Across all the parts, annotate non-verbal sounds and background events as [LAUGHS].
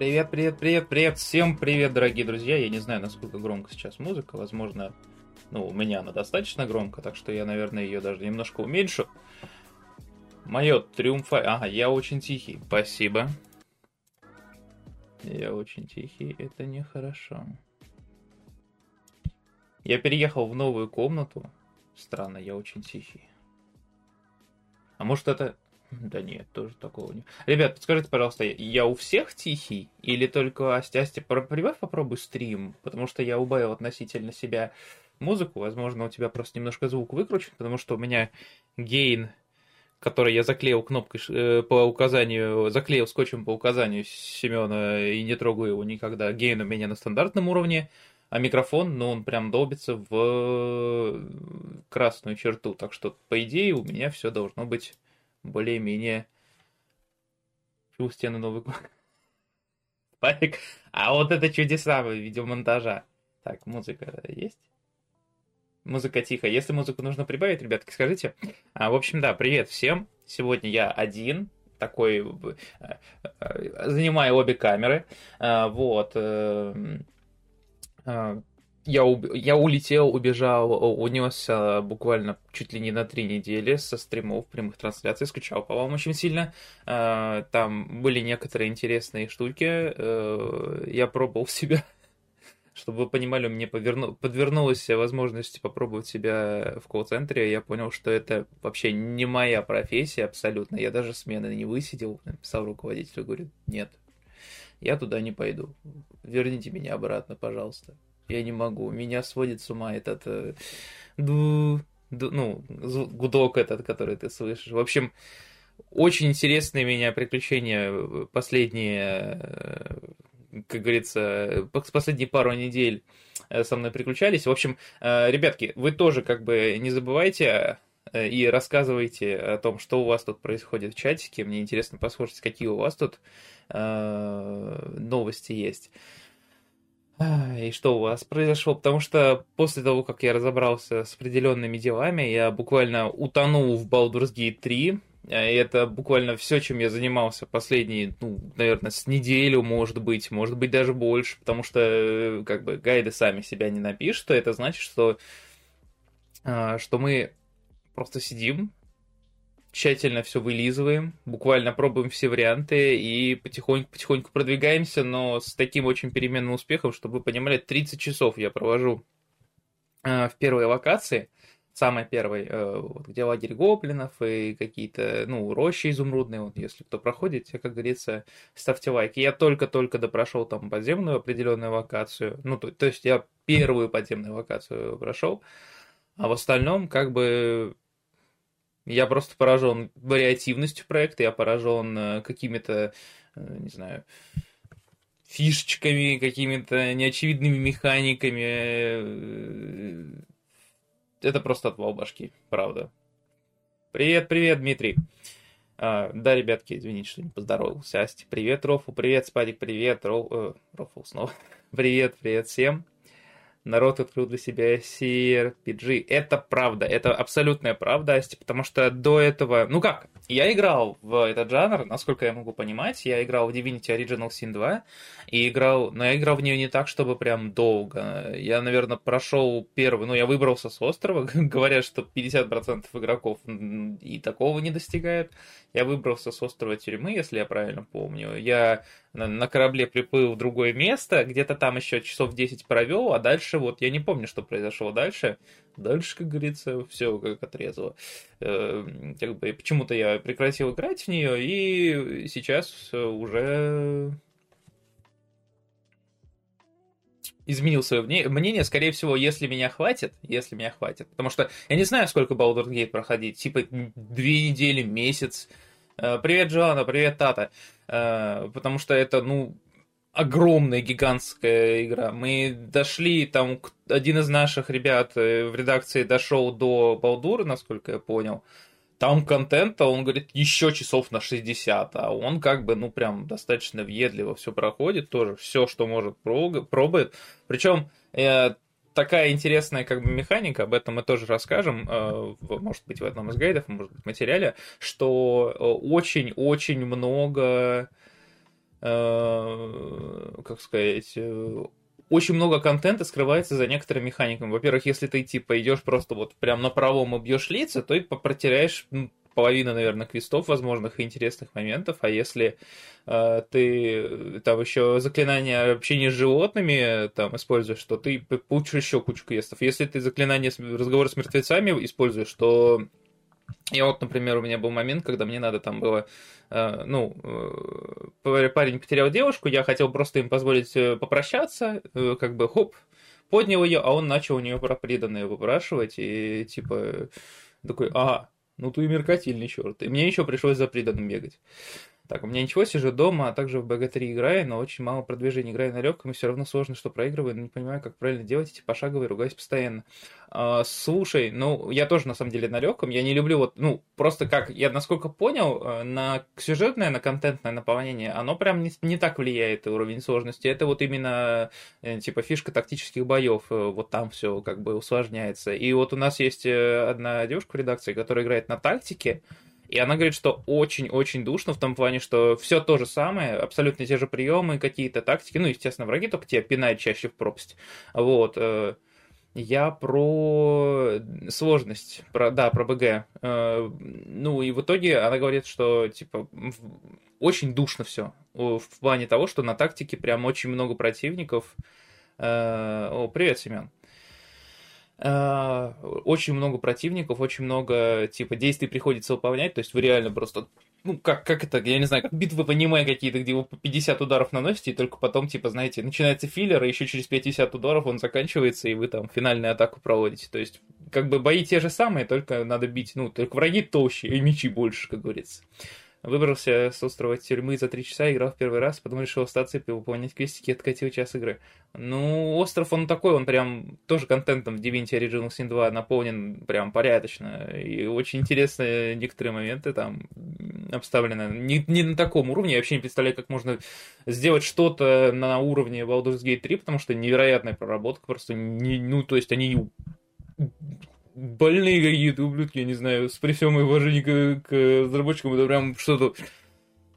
Привет, привет, привет, привет, всем привет, дорогие друзья. Я не знаю, насколько громко сейчас музыка, возможно, ну, у меня она достаточно громко, так что я, наверное, ее даже немножко уменьшу. Мое триумфа... Ага, я очень тихий, спасибо. Я очень тихий, это нехорошо. Я переехал в новую комнату. Странно, я очень тихий. А может это... Да нет, тоже такого не. Ребят, подскажите, пожалуйста, я у всех тихий? Или только Асти? Асти, прибавь попробуй стрим, потому что я убавил относительно себя музыку. Возможно, у тебя просто немножко звук выкручен, потому что у меня гейн, который я заклеил кнопкой э, по указанию, заклеил скотчем по указанию Семена и не трогаю его никогда. Гейн у меня на стандартном уровне, а микрофон, ну, он прям долбится в красную черту. Так что, по идее, у меня все должно быть более-менее у стены новый Спайк. [LAUGHS] А вот это чудеса видеомонтажа. Так, музыка есть? Музыка тихо. Если музыку нужно прибавить, ребятки, скажите. А, в общем, да, привет всем. Сегодня я один, такой, э, э, занимаю обе камеры. А, вот. Э, я, уб... я улетел, убежал, унесся буквально чуть ли не на три недели со стримов, прямых трансляций, скучал по вам очень сильно. А, там были некоторые интересные штуки, э, я пробовал [LAUGHS] себя чтобы вы понимали, мне поверну... подвернулась возможность попробовать себя в колл-центре, я понял, что это вообще не моя профессия абсолютно. Я даже смены не высидел, написал руководителю, говорю, нет, я туда не пойду. Верните меня обратно, пожалуйста. Я не могу. Меня сводит с ума этот... Э, ду, ду, ну, гудок этот, который ты слышишь. В общем, очень интересные меня приключения э, последние, э, как говорится, последние пару недель со мной приключались. В общем, ребятки, вы тоже как бы не забывайте и рассказывайте о том, что у вас тут происходит в чатике. Мне интересно послушать, какие у вас тут новости есть. И что у вас произошло? Потому что после того, как я разобрался с определенными делами, я буквально утонул в Baldur's Gate 3. И это буквально все, чем я занимался последние, ну, наверное, с неделю, может быть, может быть даже больше, потому что, как бы, гайды сами себя не напишут, а это значит, что, а, что мы просто сидим, тщательно все вылизываем, буквально пробуем все варианты и потихоньку-потихоньку продвигаемся, но с таким очень переменным успехом, чтобы вы понимали, 30 часов я провожу э, в первой локации, самой первой, э, вот, где лагерь гоблинов и какие-то, ну, рощи изумрудные, вот, если кто проходит, как говорится, ставьте лайки. Я только-только допрошел там подземную определенную локацию, ну, то, то есть я первую подземную локацию прошел, а в остальном, как бы, я просто поражен вариативностью проекта, я поражен э, какими-то, э, не знаю, фишечками, какими-то неочевидными механиками. Э, это просто отвал башки, правда. Привет, привет, Дмитрий. А, да, ребятки, извините, что не поздоровался. Асти, привет, Рофу, привет, Спадик, привет, Ро... э, Рофу снова. [LAUGHS] привет, привет всем народ открыл для себя CRPG. Это правда, это абсолютная правда, потому что до этого, ну как, я играл в этот жанр, насколько я могу понимать, я играл в Divinity Original Sin 2, и играл, но я играл в нее не так, чтобы прям долго. Я, наверное, прошел первый, ну я выбрался с острова, [LAUGHS] говорят, что 50% игроков и такого не достигают. Я выбрался с острова тюрьмы, если я правильно помню. Я на корабле приплыл в другое место, где-то там еще часов 10 провел, а дальше вот я не помню, что произошло дальше. Дальше, как говорится, все как отрезало. Э, как бы почему-то я прекратил играть в нее, и сейчас уже изменил свое мнение. Скорее всего, если меня хватит, если меня хватит. Потому что я не знаю, сколько Baldur's Gate проходить. Типа две недели, месяц. Э, привет, Джоанна, привет, Тата. Э, потому что это, ну, огромная, гигантская игра. Мы дошли, там, один из наших ребят э, в редакции дошел до Балдура, насколько я понял. Там контента, он говорит, еще часов на 60, а он как бы, ну, прям достаточно въедливо все проходит, тоже все, что может, пробует. Причем такая интересная как бы механика, об этом мы тоже расскажем, э, может быть, в одном из гайдов, может быть, в материале, что очень-очень э, много э, как сказать, очень много контента скрывается за некоторыми механиками. Во-первых, если ты типа идешь просто вот прям направо и бьешь лица, то и протеряешь половину, наверное, квестов возможных и интересных моментов. А если э, ты там еще заклинания общения с животными там используешь, то ты получишь еще кучу квестов. Если ты заклинания разговора с мертвецами используешь, то я вот, например, у меня был момент, когда мне надо там было, э, ну, э, парень потерял девушку, я хотел просто им позволить э, попрощаться, как бы, хоп, поднял ее, а он начал у нее про преданное выпрашивать, и типа такой, а, ну ты меркатильный черт. И мне еще пришлось за преданным бегать. Так, у меня ничего, сижу дома, а также в BG3 играю, но очень мало продвижения. Играю на легком, и все равно сложно, что проигрываю, но не понимаю, как правильно делать эти пошаговые, ругаюсь постоянно. А, слушай, ну, я тоже, на самом деле, на легком, я не люблю вот, ну, просто как, я насколько понял, э, на сюжетное, на контентное наполнение, оно прям не, не так влияет, уровень сложности. Это вот именно, э, типа, фишка тактических боев, э, вот там все как бы усложняется. И вот у нас есть одна девушка в редакции, которая играет на тактике, и она говорит, что очень-очень душно в том плане, что все то же самое, абсолютно те же приемы, какие-то тактики. Ну, естественно, враги только тебя пинают чаще в пропасть. Вот. Э, я про сложность, про, да, про БГ. Э, ну, и в итоге она говорит, что, типа, очень душно все. В плане того, что на тактике прям очень много противников. Э, о, привет, Семен. Э, очень много противников, очень много, типа, действий приходится выполнять, то есть вы реально просто, ну, как, как это, я не знаю, как битвы по аниме какие-то, где вы по 50 ударов наносите, и только потом, типа, знаете, начинается филлер, и еще через 50 ударов он заканчивается, и вы там финальную атаку проводите, то есть, как бы бои те же самые, только надо бить, ну, только враги толще, и мечи больше, как говорится. Выбрался с острова тюрьмы за три часа, играл в первый раз, потом решил остаться и выполнять квестики, откатил час игры. Ну, остров, он такой, он прям тоже контентом в Divinity Original Sin 2 наполнен прям порядочно. И очень интересные некоторые моменты там обставлены. Не, не на таком уровне, я вообще не представляю, как можно сделать что-то на уровне Baldur's Gate 3, потому что невероятная проработка, просто не, ну, то есть они больные какие-то ублюдки, я не знаю, с при всем уважении к, к разработчикам, это прям что-то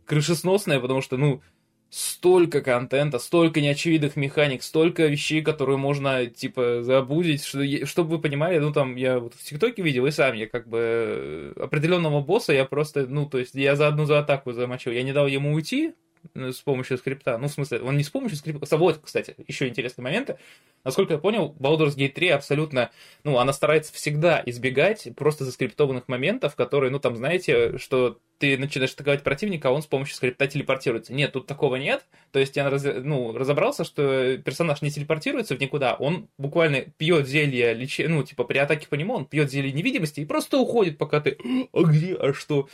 крышесносное, потому что, ну, столько контента, столько неочевидных механик, столько вещей, которые можно, типа, забудить, что, чтобы вы понимали, ну, там, я вот в ТикТоке видел, и сам я, как бы, определенного босса я просто, ну, то есть, я за одну за атаку замочил, я не дал ему уйти, Э, с помощью скрипта. Ну, в смысле, он не с помощью скрипта. Вот, кстати, еще интересный момент. Насколько я понял, Baldur's Gate 3 абсолютно, ну, она старается всегда избегать просто заскриптованных моментов, которые, ну, там, знаете, что ты начинаешь атаковать противника, а он с помощью скрипта телепортируется. Нет, тут такого нет. То есть я раз, ну, разобрался, что персонаж не телепортируется в никуда, он буквально пьет зелье, леч... ну, типа при атаке по нему он пьет зелье невидимости и просто уходит, пока ты... А где? А что?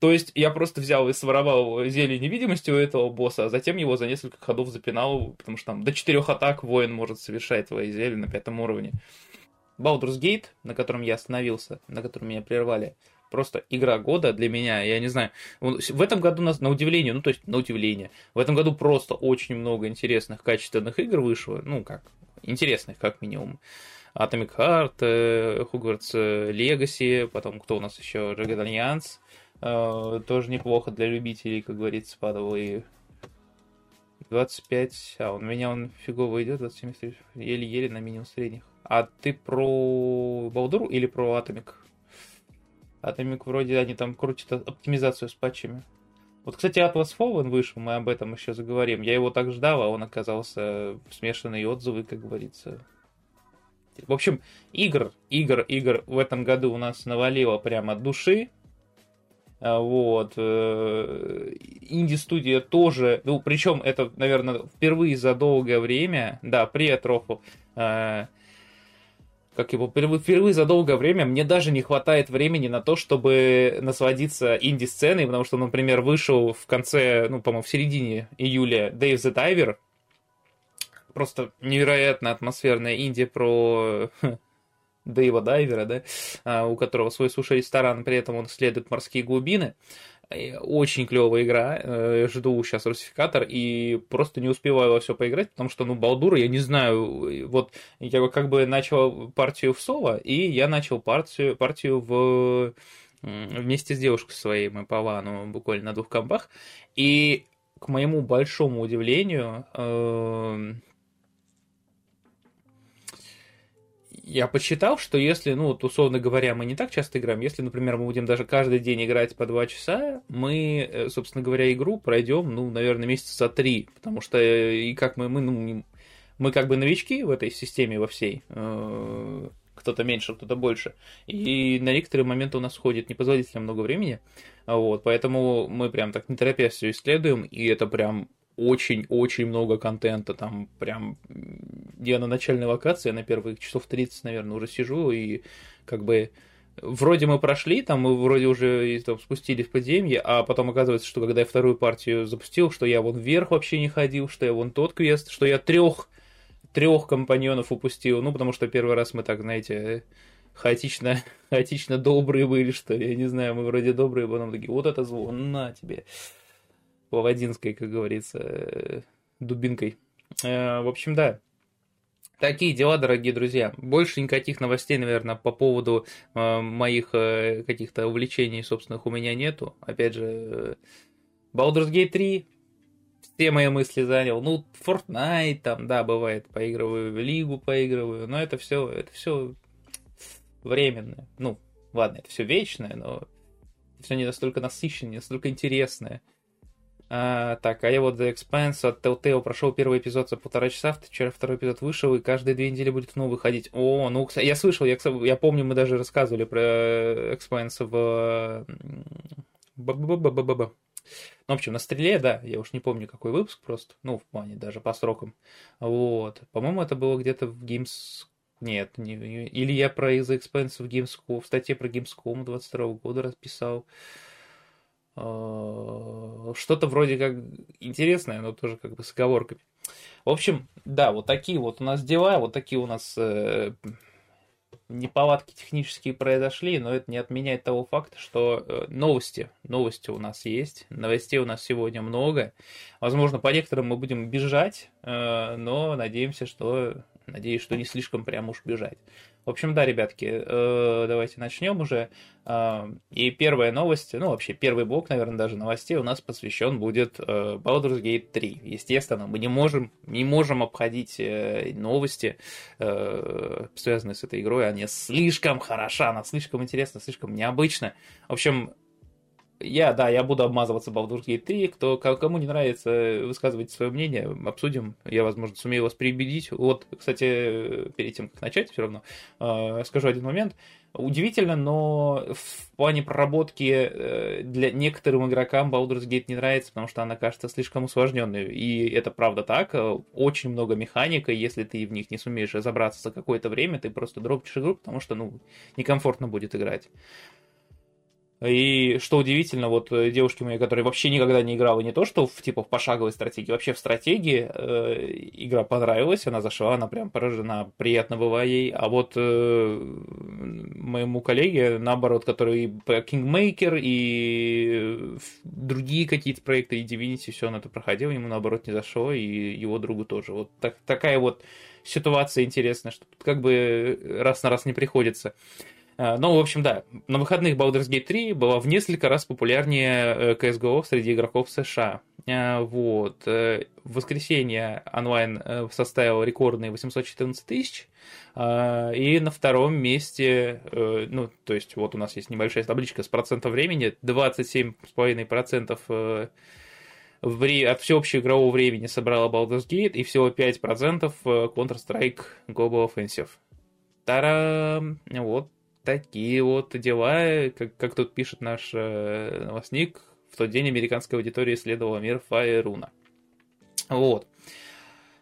Э, то есть я просто взял и своровал зелье невидимости у этого босса, а затем его за несколько ходов запинал, потому что там до четырех атак воин может совершать твои зелья на пятом уровне. Baldur's Gate, на котором я остановился, на котором меня прервали, просто игра года для меня, я не знаю. В этом году, нас, на удивление, ну то есть на удивление, в этом году просто очень много интересных, качественных игр вышло, ну как, интересных как минимум. Atomic Heart, э, Hogwarts Legacy, потом кто у нас еще, Dragon Alliance, Э, тоже неплохо для любителей, как говорится, падал. И 25, а он меня он фигово идет, 27 еле-еле на минимум средних. А ты про Балдуру или про Атомик? Атомик вроде они там крутят оптимизацию с патчами. Вот, кстати, Atlas Fallen вышел, мы об этом еще заговорим. Я его так ждал, а он оказался смешанные отзывы, как говорится. В общем, игр, игр, игр в этом году у нас навалило прямо от души. А, вот. Э, инди-студия тоже, ну, причем это, наверное, впервые за долгое время, да, при Атрофу, э, как его, впервые за долгое время мне даже не хватает времени на то, чтобы насладиться инди-сценой, потому что, например, вышел в конце, ну, по-моему, в середине июля Dave the Diver, просто невероятно атмосферная инди про [LAUGHS] Дэйва Дайвера, да, а, у которого свой суши-ресторан, при этом он исследует морские глубины. Очень клевая игра. Э, жду сейчас русификатор и просто не успеваю во все поиграть, потому что, ну, Балдура, я не знаю. Вот я как бы начал партию в Соло, и я начал партию, партию в вместе с девушкой своей мы по вану буквально на двух компах. И к моему большому удивлению, я посчитал, что если, ну, вот, условно говоря, мы не так часто играем, если, например, мы будем даже каждый день играть по два часа, мы, э, собственно говоря, игру пройдем, ну, наверное, месяца три, потому что э, и как мы, мы, ну, мы как бы новички в этой системе во всей, э, кто-то меньше, кто-то больше, и на некоторые моменты у нас уходит непозволительно много времени, вот, поэтому мы прям так не торопясь все исследуем, и это прям очень-очень много контента, там прям я на начальной локации, на первых часов 30, наверное, уже сижу, и как бы вроде мы прошли, там мы вроде уже там, спустились в подземье, а потом оказывается, что когда я вторую партию запустил, что я вон вверх вообще не ходил, что я вон тот квест, что я трех трех компаньонов упустил, ну, потому что первый раз мы так, знаете, хаотично, [LAUGHS] хаотично добрые были, что ли, я не знаю, мы вроде добрые, потом такие, вот это звон, на тебе. Володинской, как говорится, э, дубинкой. Э, в общем, да. Такие дела, дорогие друзья. Больше никаких новостей, наверное, по поводу э, моих каких-то увлечений собственных у меня нету. Опять же, Baldur's Gate 3 все мои мысли занял. Ну, Fortnite там, да, бывает, поигрываю в Лигу, поигрываю, но это все, это все временное. Ну, ладно, это все вечное, но все не настолько насыщенное, не настолько интересное. А, так, а я вот The Expanse от Telltale прошел первый эпизод за полтора часа, вчера второй эпизод вышел, и каждые две недели будет новый выходить. О, ну, я слышал, я, я помню, мы даже рассказывали про Expanse в... Ну, в общем, на стреле, да, я уж не помню, какой выпуск просто, ну, в плане даже по срокам. Вот. По-моему, это было где-то в Games... Нет, не... или я про The Expanse в Gamescom, в статье про Gamescom 22 года расписал. Э, что-то вроде как интересное, но тоже как бы с оговорками. В общем, да, вот такие вот у нас дела, вот такие у нас э, неполадки технические произошли, но это не отменяет того факта, что э, новости, новости у нас есть, новостей у нас сегодня много. Возможно, по некоторым мы будем бежать, э, но надеемся, что, надеюсь, что не слишком прям уж бежать. В общем, да, ребятки, э, давайте начнем уже. Э, и первая новость, ну, вообще, первый блок, наверное, даже новостей у нас посвящен будет э, Baldur's Gate 3. Естественно, мы не можем, не можем обходить новости, связанные с этой игрой. Они слишком хороша, она слишком интересна, слишком необычна. В общем, я, да, я буду обмазываться Baldur's Gate 3. Кто, кому не нравится, высказывайте свое мнение, обсудим. Я, возможно, сумею вас переубедить. Вот, кстати, перед тем, как начать, все равно э, скажу один момент. Удивительно, но в плане проработки э, для некоторым игрокам Baldur's Gate не нравится, потому что она кажется слишком усложненной. И это правда так. Очень много механика, если ты в них не сумеешь разобраться за какое-то время, ты просто дропчешь игру, потому что, ну, некомфортно будет играть. И что удивительно, вот э, девушки мои, которые вообще никогда не играла не то, что в типа в пошаговой стратегии, вообще в стратегии э, игра понравилась, она зашла, она прям поражена, приятно было ей. А вот э, моему коллеге, наоборот, который и Kingmaker, и другие какие-то проекты, и Divinity, все он это проходил, ему наоборот не зашло, и его другу тоже. Вот так, такая вот ситуация интересная, что тут как бы раз на раз не приходится. А, ну, в общем, да, на выходных Baldur's Gate 3 была в несколько раз популярнее CSGO э, среди игроков США. А, вот. Э, в воскресенье онлайн э, составил рекордные 814 тысяч. А, и на втором месте, ну, то есть вот у нас есть небольшая табличка с процентом времени, 27,5% от всеобщего игрового времени собрала Baldur's Gate и всего 5% Counter-Strike Global Offensive. Тарам! Вот такие вот дела, как, как тут пишет наш э, новостник, в тот день американская аудитория исследовала мир Фаеруна. Вот.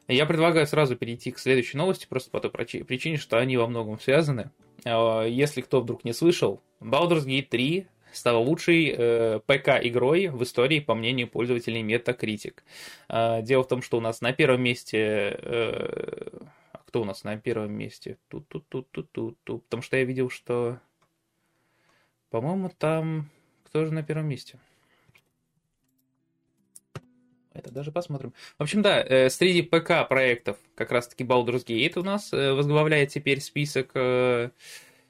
Я предлагаю сразу перейти к следующей новости, просто по той причине, что они во многом связаны. А, если кто вдруг не слышал, Baldur's Gate 3 стала лучшей э, ПК-игрой в истории, по мнению пользователей Metacritic. Э, дело в том, что у нас на первом месте э, кто у нас на первом месте? Тут, тут, тут, тут, тут, тут. Потому что я видел, что, по-моему, там кто же на первом месте? Это даже посмотрим. В общем, да, э, среди ПК проектов как раз-таки Baldur's Gate у нас э, возглавляет теперь список. Э,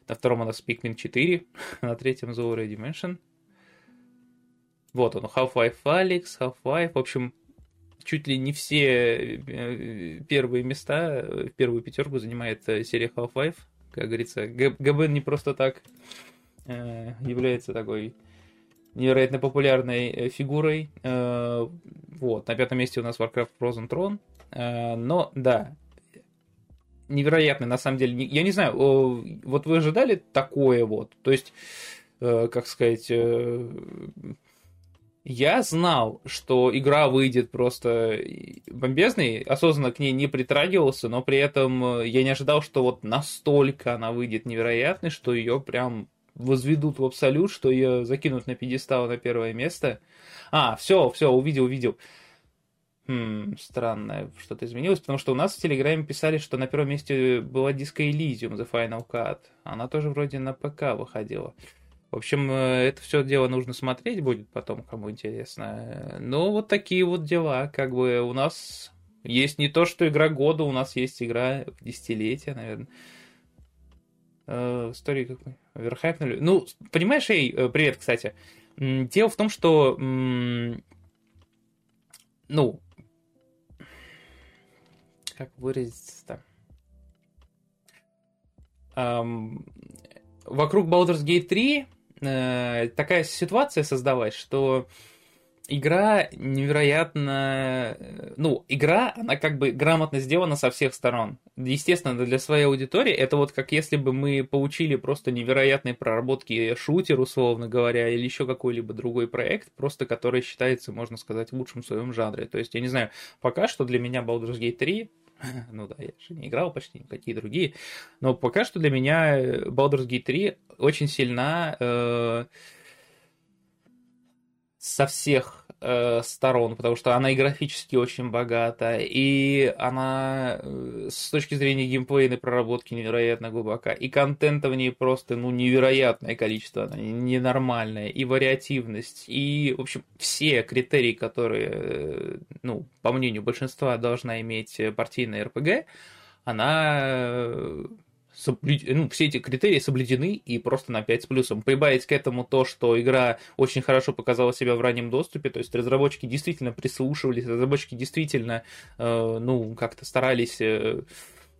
На втором у нас Pikmin 4, [LAUGHS] на третьем Already Dimension. Вот он, Half-Life Alyx, Half-Life, в общем, чуть ли не все э, первые места, в первую пятерку занимает э, серия Half-Life. Как говорится, ГБН не просто так э, является такой невероятно популярной фигурой. Вот, на пятом месте у нас Warcraft Frozen Throne. Но, да, невероятно, на самом деле. Я не знаю, вот вы ожидали такое вот? То есть, как сказать, я знал, что игра выйдет просто бомбезной, осознанно к ней не притрагивался, но при этом э, я не ожидал, что вот настолько она выйдет невероятной, что ее прям возведут в абсолют, что ее закинут на пьедестал на первое место. А, все, все, увидел, увидел. Хм, странно, что-то изменилось, потому что у нас в Телеграме писали, что на первом месте была Disco Elysium The Final Cut. Она тоже вроде на ПК выходила. В общем, э, это все дело нужно смотреть будет потом, кому интересно. Ну, вот такие вот дела. Как бы у нас есть не то, что игра года, у нас есть игра десятилетия, наверное. Э, истории какой? Верхайпнули. Ну, понимаешь, эй, э, привет, кстати. Дело в том, что, ну, как выразиться-то? вокруг Baldur's Gate 3 э, такая ситуация создалась, что игра невероятно... Э, ну, игра, она как бы грамотно сделана со всех сторон. Естественно, для своей аудитории это вот как если бы мы получили просто невероятные проработки шутер, условно говоря, или еще какой-либо другой проект, просто который считается, можно сказать, лучшим в своем жанре. То есть, я не знаю, пока что для меня Baldur's Gate 3 [LAUGHS] ну да, я же не играл почти никакие другие. Но пока что для меня Baldur's Gate 3 очень сильна э, со всех э, сторон, потому что она и графически очень богата, и она э, с точки зрения геймплейной проработки невероятно глубока, и контента в ней просто, ну, невероятное количество, она ненормальное, и вариативность, и, в общем, все критерии, которые, э, ну, по мнению большинства, должна иметь партийная РПГ, она соблюд... ну, все эти критерии соблюдены и просто на 5 с плюсом. Прибавить к этому то, что игра очень хорошо показала себя в раннем доступе, то есть разработчики действительно прислушивались, разработчики действительно, э, ну, как-то старались э,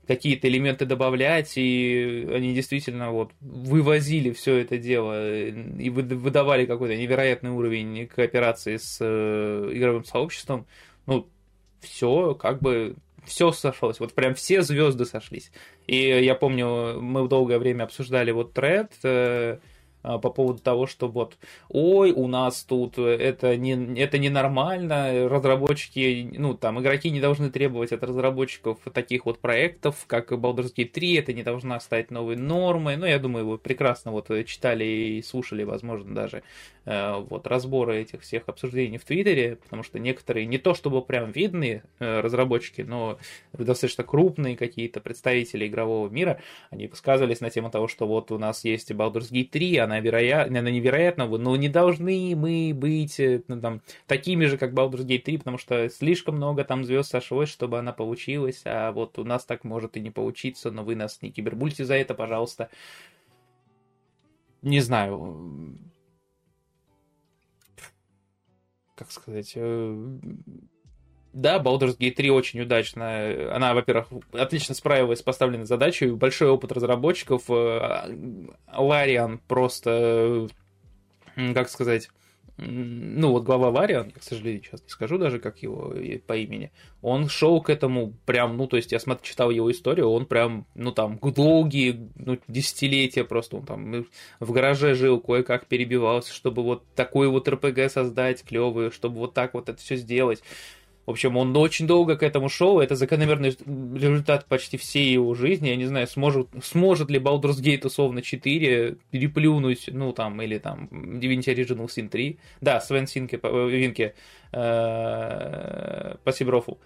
какие-то элементы добавлять, и они действительно вот вывозили все это дело э, и выдавали какой-то невероятный уровень кооперации с э, игровым сообществом. Ну, все как бы все сошлось, вот прям все звезды сошлись. И я помню, мы долгое время обсуждали вот тред, по поводу того, что вот, ой, у нас тут это не это ненормально, разработчики, ну, там, игроки не должны требовать от разработчиков таких вот проектов, как Baldur's Gate 3, это не должна стать новой нормой, ну, я думаю, вы прекрасно вот читали и слушали, возможно, даже э, вот разборы этих всех обсуждений в Твиттере, потому что некоторые, не то чтобы прям видные э, разработчики, но достаточно крупные какие-то представители игрового мира, они высказывались на тему того, что вот у нас есть Baldur's Gate 3, она, вероятна, она невероятна, но не должны мы быть э, ну, там, такими же, как Baldur's Gate 3, потому что слишком много там звезд сошлось, чтобы она получилась, а вот у нас так может и не получиться, но вы нас не кибербульте за это, пожалуйста. Не знаю, как сказать, э, да, Baldur's Gate 3 очень удачно. Она, во-первых, отлично справилась с поставленной задачей. Большой опыт разработчиков. Э, Лариан просто, как сказать, ну вот глава Лариан, я, к сожалению, сейчас не скажу даже, как его по имени, он шел к этому прям, ну, то есть я смотрел, читал его историю, он прям, ну, там, долгие, ну, десятилетия просто, он там в гараже жил, кое-как перебивался, чтобы вот такой вот РПГ создать клевый, чтобы вот так вот это все сделать. В общем, он очень долго к этому шел, это закономерный результат почти всей его жизни. Я не знаю, сможет, сможет ли Baldur's Gate условно 4 переплюнуть, ну там, или там Divinity Original Sin 3. Да, Свен Синке, Винке, э, по Сиброфу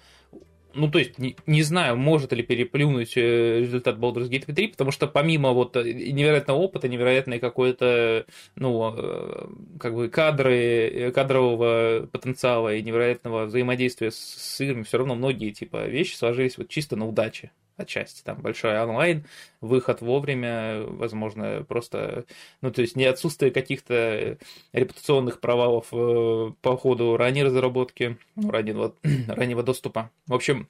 ну, то есть, не, не знаю, может ли переплюнуть э, результат Baldur's Gate 3, потому что помимо вот э, невероятного опыта, невероятной какой-то, ну, э, как бы кадры, кадрового потенциала и невероятного взаимодействия с, с играми, все равно многие, типа, вещи сложились вот чисто на удаче. Отчасти там большой онлайн, выход вовремя, возможно, просто, ну, то есть не отсутствие каких-то репутационных провалов э, по ходу ранней разработки, ну, раннего, [CLEARS THROAT] раннего доступа. В общем,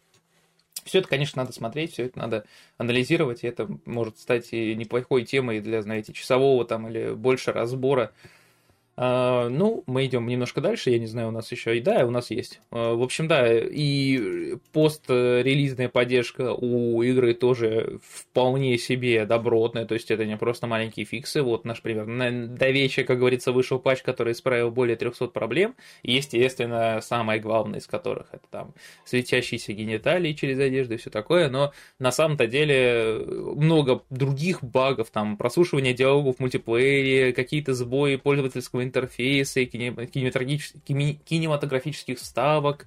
все это, конечно, надо смотреть, все это надо анализировать, и это может стать и неплохой темой для, знаете, часового там или больше разбора ну, мы идем немножко дальше, я не знаю, у нас еще и да, у нас есть. А, в общем, да, и пост-релизная поддержка у игры тоже вполне себе добротная, то есть это не просто маленькие фиксы. Вот наш пример. До вечера, как говорится, вышел патч, который исправил более 300 проблем. Естественно, самое главное из которых это там светящиеся гениталии через одежду и все такое, но на самом-то деле много других багов, там прослушивание диалогов в мультиплеере, какие-то сбои пользовательского интерфейса и кинематографических вставок.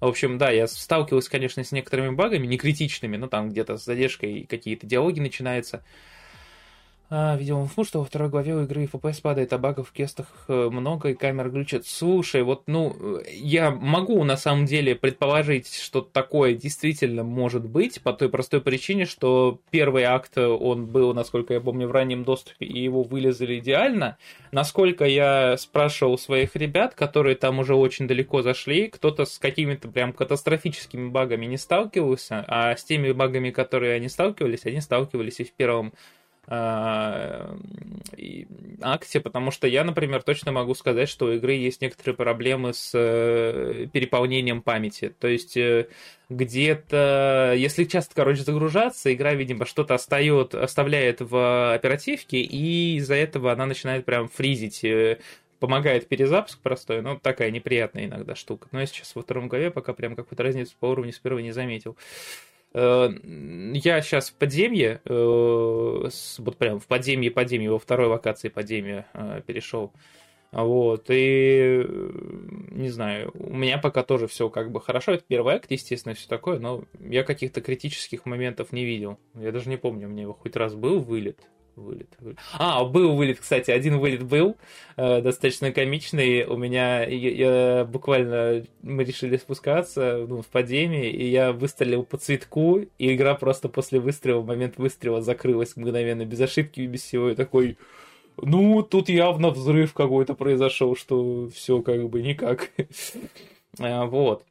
В общем, да, я сталкивался, конечно, с некоторыми багами, не критичными, но там где-то с задержкой какие-то диалоги начинаются. А, видел инфу, что во второй главе у игры FPS падает, а багов в кестах э, много, и камера глючит. Слушай, вот, ну, я могу на самом деле предположить, что такое действительно может быть, по той простой причине, что первый акт, он был, насколько я помню, в раннем доступе, и его вылезали идеально. Насколько я спрашивал своих ребят, которые там уже очень далеко зашли, кто-то с какими-то прям катастрофическими багами не сталкивался, а с теми багами, которые они сталкивались, они сталкивались и в первом акте, потому что я, например, точно могу сказать, что у игры есть некоторые проблемы с э, переполнением памяти. То есть э, где-то, если часто, короче, загружаться, игра, видимо, что-то остает, оставляет в оперативке, и из-за этого она начинает прям фризить э, помогает перезапуск простой, но такая неприятная иногда штука. Но я сейчас во втором главе пока прям какую-то разницу по уровню с первого не заметил. Э, я сейчас в подземье, э, вот прям в подземье подземье, во второй локации подземья э, перешел. Вот, и не знаю, у меня пока тоже все как бы хорошо. Это первый акт, естественно, все такое, но я каких-то критических моментов не видел. Я даже не помню, у меня хоть раз был вылет. Вылет. А, был вылет, кстати, один вылет был, э, достаточно комичный. У меня я, я буквально мы решили спускаться ну, в падении, и я выстрелил по цветку, и игра просто после выстрела, в момент выстрела закрылась мгновенно, без ошибки и без всего. И такой, ну, тут явно взрыв какой-то произошел, что все как бы никак. [LAUGHS] А, вот.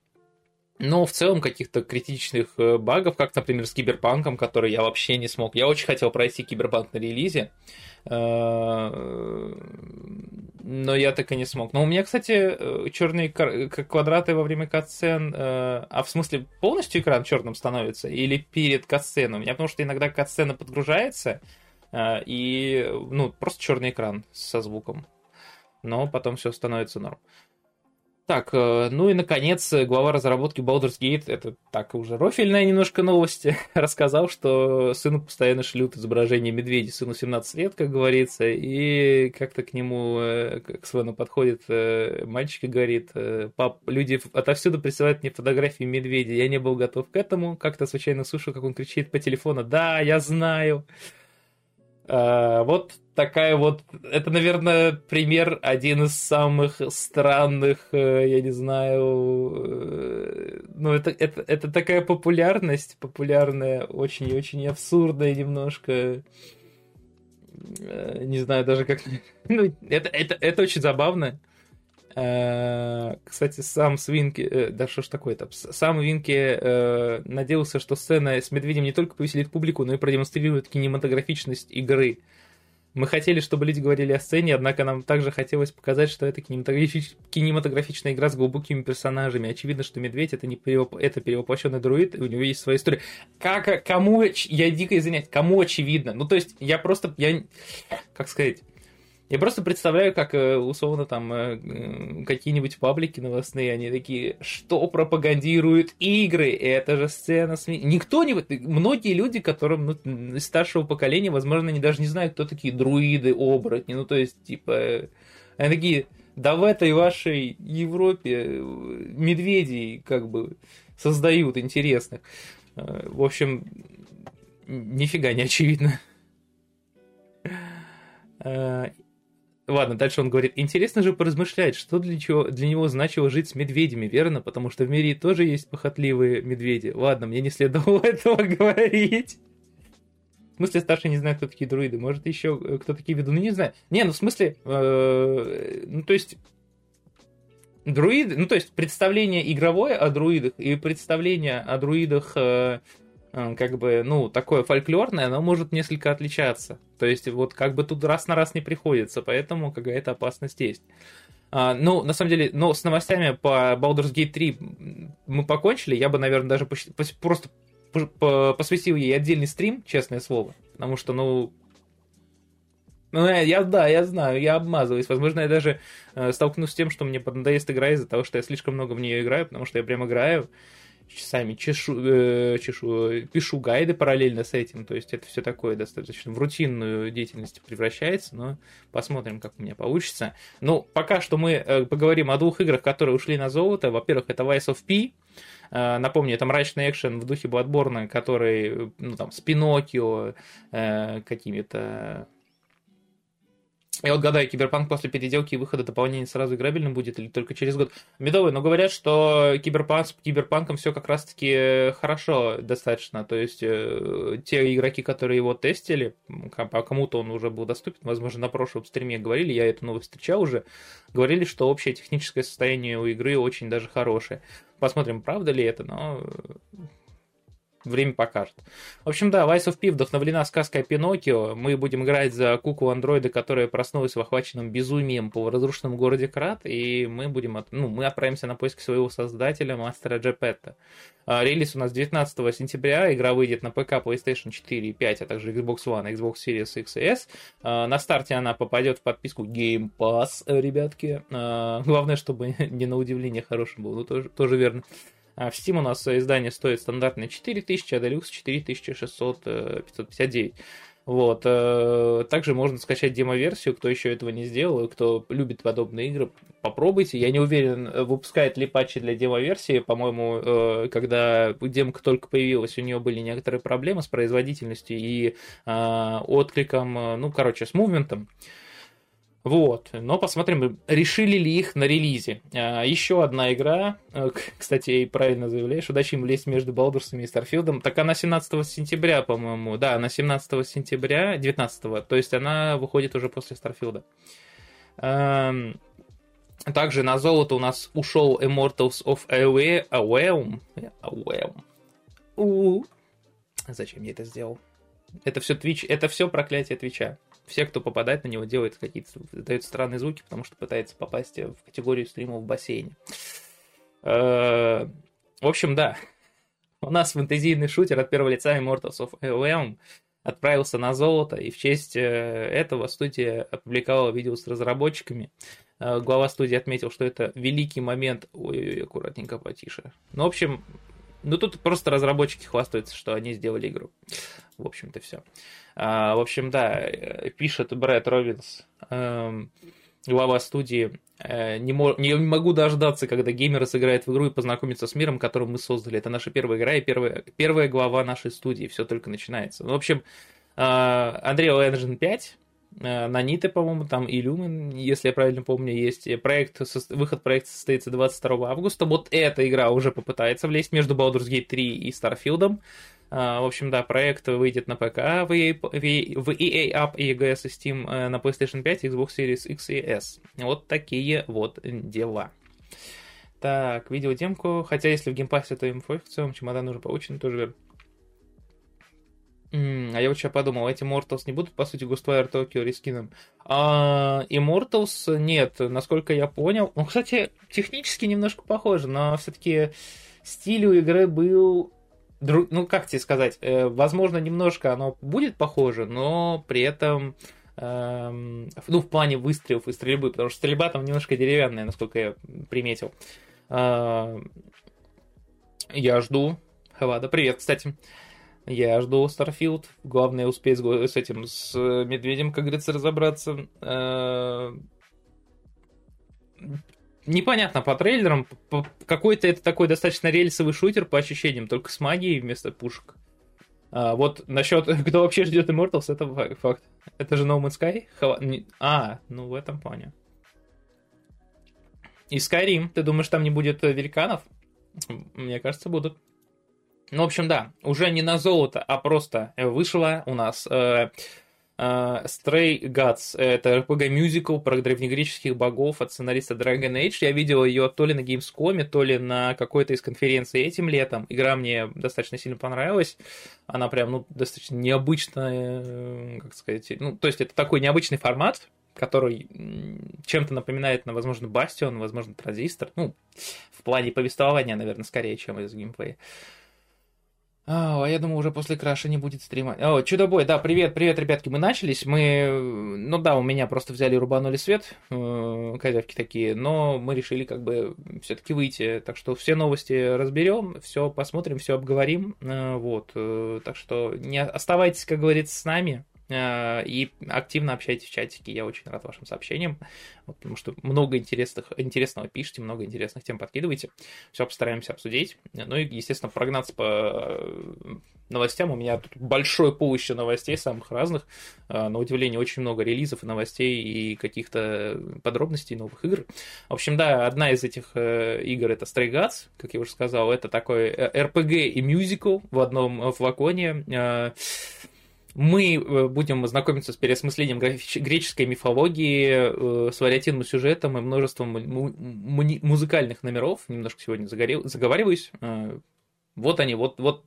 Но в целом каких-то критичных э, багов, как, например, с Киберпанком, который я вообще не смог. Я очень хотел пройти Киберпанк на релизе, э, но я так и не смог. Но у меня, кстати, э, черные квадраты во время катсцен, а в смысле полностью экран черным становится или перед катсценой? У меня потому что иногда катсцена подгружается, и, ну, просто черный экран со звуком. Но потом все становится норм. Так, э, ну и, наконец, глава разработки Baldur's Gate, это так уже рофильная немножко новость, [LAUGHS] рассказал, что сыну постоянно шлют изображение медведя, сыну 17 лет, как говорится, и как-то к нему, э, к Свену подходит э, мальчик и говорит, пап, люди отовсюду присылают мне фотографии медведя, я не был готов к этому, как-то случайно слышал, как он кричит по телефону, да, я знаю. А, вот такая вот, это, наверное, пример один из самых странных, э, я не знаю, э, ну, это, это, это такая популярность, популярная, очень-очень абсурдная немножко, э, не знаю даже как, [LAUGHS] ну, это, это, это очень забавно. Кстати, сам Свинки, да что ж такое-то, сам Винки надеялся, что сцена с медведем не только повеселит публику, но и продемонстрирует кинематографичность игры. Мы хотели, чтобы люди говорили о сцене, однако нам также хотелось показать, что это кинематографич... кинематографичная игра с глубокими персонажами. Очевидно, что медведь это не перевоп... это перевоплощенный друид, у него есть своя история. Как, кому, я дико извиняюсь, кому очевидно? Ну, то есть, я просто, я, как сказать, я просто представляю, как э, условно там э, какие-нибудь паблики новостные, они такие, что пропагандируют игры, это же сцена СМИ. Никто не... Многие люди, которым ну, старшего поколения, возможно, они даже не знают, кто такие друиды, оборотни, ну то есть, типа, они такие, да в этой вашей Европе э, медведей как бы создают интересных. В общем, нифига не очевидно. Ладно, дальше он говорит, интересно же поразмышлять, что для, чего, для него значило жить с медведями, верно? Потому что в мире тоже есть похотливые медведи. Ладно, мне не следовало [LAUGHS] этого говорить. В смысле, старший не знает, кто такие друиды. Может, еще э, кто такие ведуны, не знаю. Не, ну в смысле, э, ну то есть друиды, ну то есть представление игровое о друидах и представление о друидах э, как бы, ну, такое фольклорное, оно может несколько отличаться. То есть вот как бы тут раз на раз не приходится, поэтому какая-то опасность есть. А, ну, на самом деле, но с новостями по Baldur's Gate 3 мы покончили. Я бы, наверное, даже просто посвятил ей отдельный стрим, честное слово. Потому что, ну, ну, я, да, я знаю, я обмазываюсь. Возможно, я даже э, столкнусь с тем, что мне поднадоест игра из-за того, что я слишком много в нее играю, потому что я прям играю часами, чешу, э, чешу, пишу гайды параллельно с этим. То есть это все такое достаточно в рутинную деятельность превращается, но посмотрим, как у меня получится. Ну, пока что мы э, поговорим о двух играх, которые ушли на золото. Во-первых, это Vice of P. Э, напомню, это мрачный экшен в духе Bloodborne, который, ну, там, с Пиноккио, э, какими-то я вот гадаю, Киберпанк после переделки и выхода дополнения сразу играбельным будет или только через год. Медовый, но говорят, что Киберпанк с Киберпанком все как раз-таки хорошо достаточно. То есть э, те игроки, которые его тестили, а кому-то он уже был доступен, возможно, на прошлом стриме говорили, я эту новость встречал уже, говорили, что общее техническое состояние у игры очень даже хорошее. Посмотрим, правда ли это, но время покажет. В общем, да, Vice of P вдохновлена сказкой Пиноккио. Мы будем играть за куклу-андроида, которая проснулась в охваченном безумием по разрушенному городе Крат, и мы будем, от... ну, мы отправимся на поиски своего создателя, мастера Джепетта. А, релиз у нас 19 сентября, игра выйдет на ПК, PlayStation 4 и 5, а также Xbox One, Xbox Series X и S. А, на старте она попадет в подписку Game Pass, ребятки. А, главное, чтобы [LAUGHS] не на удивление хорошим был, ну тоже, тоже верно. А в Steam у нас издание стоит стандартно 4000, а Deluxe 4600, 559. Вот. Э, также можно скачать демо-версию, кто еще этого не сделал, кто любит подобные игры, попробуйте. Я не уверен, выпускает ли патчи для демо-версии. По-моему, э, когда демка только появилась, у нее были некоторые проблемы с производительностью и э, откликом, ну, короче, с мувментом. Вот, но посмотрим, решили ли их на релизе. А, еще одна игра, э, [LAUGHS] кстати, и правильно заявляешь, удачи им лезть между Балдурсами и Старфилдом. Так она 17 сентября, по-моему, да, она 17 сентября, 19, то есть она выходит уже после Старфилда. Эм, также на золото у нас ушел Immortals of Aeum. Aeum. Зачем я это сделал? Это все Twitch, это все проклятие Твича все, кто попадает на него, делают какие-то, дают странные звуки, потому что пытается попасть в категорию стримов в бассейне. Э, в общем, да, у нас фэнтезийный шутер от первого лица Immortals of Aeon отправился на золото, и в честь э, этого студия опубликовала видео с разработчиками. Э, глава студии отметил, что это великий момент... Ой, аккуратненько потише. Ну, в общем, ну тут просто разработчики хвастаются, что они сделали игру. В общем-то, все. А, в общем, да, э, пишет Брэд Робинс, эм, глава студии. Э, не, мо- не могу дождаться, когда геймеры сыграют в игру и познакомятся с миром, который мы создали. Это наша первая игра и первая, первая глава нашей студии. Все только начинается. Ну, в общем, э, Unreal Engine 5 Nanite, по-моему, там и Lumen, если я правильно помню, есть. Проект, выход проекта состоится 22 августа. Вот эта игра уже попытается влезть между Baldur's Gate 3 и Starfield. В общем, да, проект выйдет на ПК в EA, в EA App и EGS и Steam э, на PlayStation 5, Xbox Series X и S. Вот такие вот дела. Так, видеодемку. Хотя, если в Game Pass е, то целом чемодан уже получен, тоже верно. А я вот сейчас подумал, эти Immortals не будут, по сути, Ghostwire Tokyo рескином? А, Immortals нет, насколько я понял. Ну, кстати, технически немножко похоже, но все-таки стиль у игры был... Ну, как тебе сказать, э, возможно, немножко оно будет похоже, но при этом эм, ну, в плане выстрелов и стрельбы, потому что стрельба там немножко деревянная, насколько я приметил. Э, я жду. Хавада, привет, кстати. Я жду Starfield. Главное успеть с этим, с медведем, как говорится, разобраться. Э, непонятно по трейлерам. Какой-то это такой достаточно рельсовый шутер по ощущениям, только с магией вместо пушек. А вот насчет, [LAUGHS] кто вообще ждет Immortals, это факт. Это же No Man's Sky? Хава... А, ну в этом плане. И Skyrim. Ты думаешь, там не будет э, великанов? Мне кажется, будут. Ну, в общем, да, уже не на золото, а просто вышла у нас э, э, Stray Gods. Это RPG-мюзикл про древнегреческих богов от сценариста Dragon Age. Я видел ее то ли на Gamescom, то ли на какой-то из конференций этим летом. Игра мне достаточно сильно понравилась. Она прям, ну, достаточно необычная, э, как сказать, ну, то есть это такой необычный формат, который чем-то напоминает, на, возможно, Бастион, возможно, Транзистор. Ну, в плане повествования, наверное, скорее, чем из геймплея. А, я думаю, уже после краша не будет стрима. О, Чудобой, да, привет, привет, ребятки, мы начались. Мы, ну да, у меня просто взяли и рубанули свет, э, козявки такие, но мы решили как бы все-таки выйти. Так что все новости разберем, все посмотрим, все обговорим. Э, вот, э, так что не оставайтесь, как говорится, с нами. Э, и активно общайтесь в чатике. Я очень рад вашим сообщениям, потому что много интересных, интересного пишите, много интересных тем подкидываете. Все постараемся обсудить. Ну и, естественно, прогнаться по э, новостям. У меня тут большой пул еще новостей самых разных. Э, на удивление, очень много релизов и новостей и каких-то подробностей новых игр. В общем, да, одна из этих игр это Stray Gods, как я уже сказал. Это такой RPG и мюзикл в одном флаконе мы э, будем знакомиться с переосмыслением греческой мифологии, э, с вариативным сюжетом и множеством музыкальных номеров. Немножко сегодня заговариваюсь. Э, вот они, вот, вот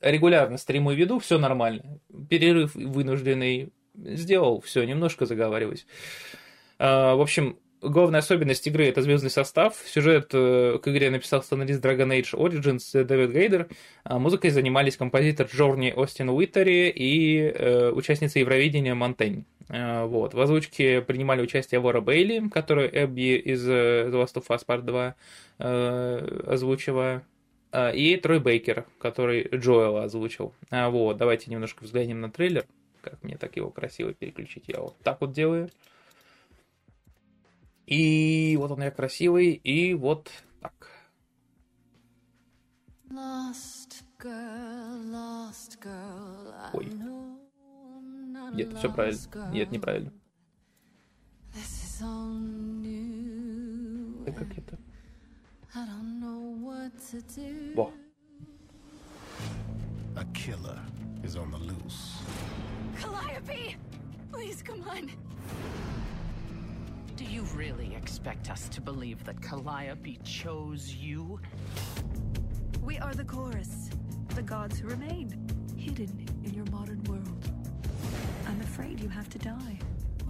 регулярно стримы веду, все нормально. Перерыв вынужденный сделал, все, немножко заговариваюсь. В общем, Главная особенность игры — это звездный состав. Сюжет э, к игре написал сценарист Dragon Age Origins Дэвид Гейдер. А музыкой занимались композитор Джорни Остин Уиттери и э, участница Евровидения Монтень. Э, вот. В озвучке принимали участие Вора Бейли, которую Эбби из The Last of Us Part 2 э, э, и Трой Бейкер, который Джоэла озвучил. А, вот. Давайте немножко взглянем на трейлер. Как мне так его красиво переключить? Я вот так вот делаю. И вот он я красивый, и вот так. Lost girl, lost girl, Ой. Нет, все правильно. Нет, неправильно. Это как это? Во. A killer is on the loose. Calliope! Please, come on. Do you really expect us to believe that Calliope chose you? We are the chorus, the gods who remain, hidden in your modern world. I'm afraid you have to die.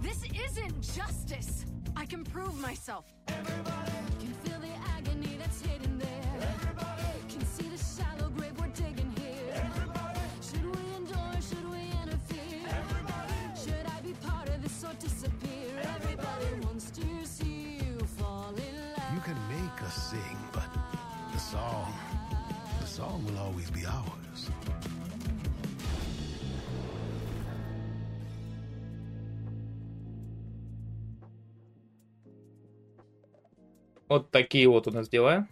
This isn't justice! I can prove myself. Everybody song, the song will always be ours. Вот такие вот у нас дела.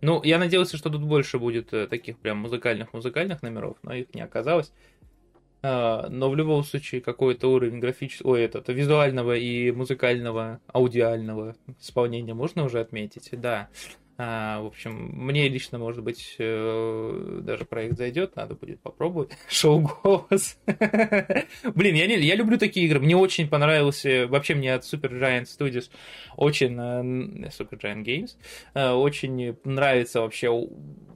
Ну, я надеялся, что тут больше будет э, таких прям музыкальных-музыкальных номеров, но их не оказалось. А, но в любом случае какой-то уровень графического, ой, это, визуального и музыкального, аудиального исполнения можно уже отметить, да. А, в общем, мне лично, может быть, э, даже проект зайдет, надо будет попробовать. [LAUGHS] Шоу голос. [LAUGHS] Блин, я, не, я люблю такие игры. Мне очень понравился, вообще мне от Super Giant Studios очень, э, Super Giant Games, э, очень нравится вообще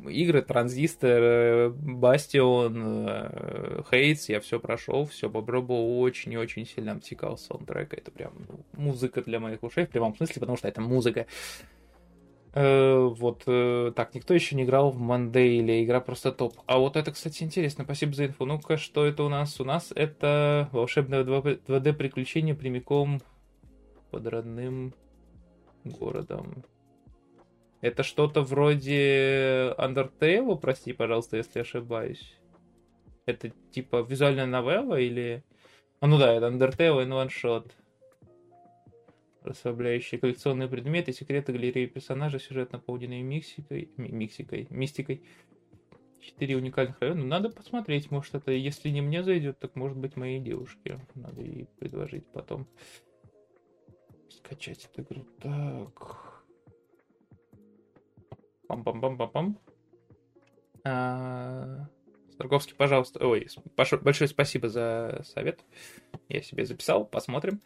игры Транзистор, Бастион, Хейтс, я все прошел, все попробовал, очень-очень сильно обтекал саундтрека. Это прям ну, музыка для моих ушей в прямом смысле, потому что это музыка. Э, вот э, так, никто еще не играл в или игра просто топ. А вот это, кстати, интересно. Спасибо за инфу. Ну-ка, что это у нас? У нас это волшебное 2D приключение прямиком под родным городом. Это что-то вроде Undertale, прости, пожалуйста, если ошибаюсь. Это типа визуальная новелла или... А, ну да, это Undertale in One Shot расслабляющие коллекционные предметы, секреты галереи персонажей, сюжет наполненный миксикой, миксикой, мистикой. Четыре уникальных района. Надо посмотреть, может это, если не мне зайдет, так может быть моей девушке. Надо ей предложить потом скачать эту игру. Так. Пам-пам-пам-пам-пам. А... Старковский, пожалуйста. Ой, большое спасибо за совет. Я себе записал, посмотрим.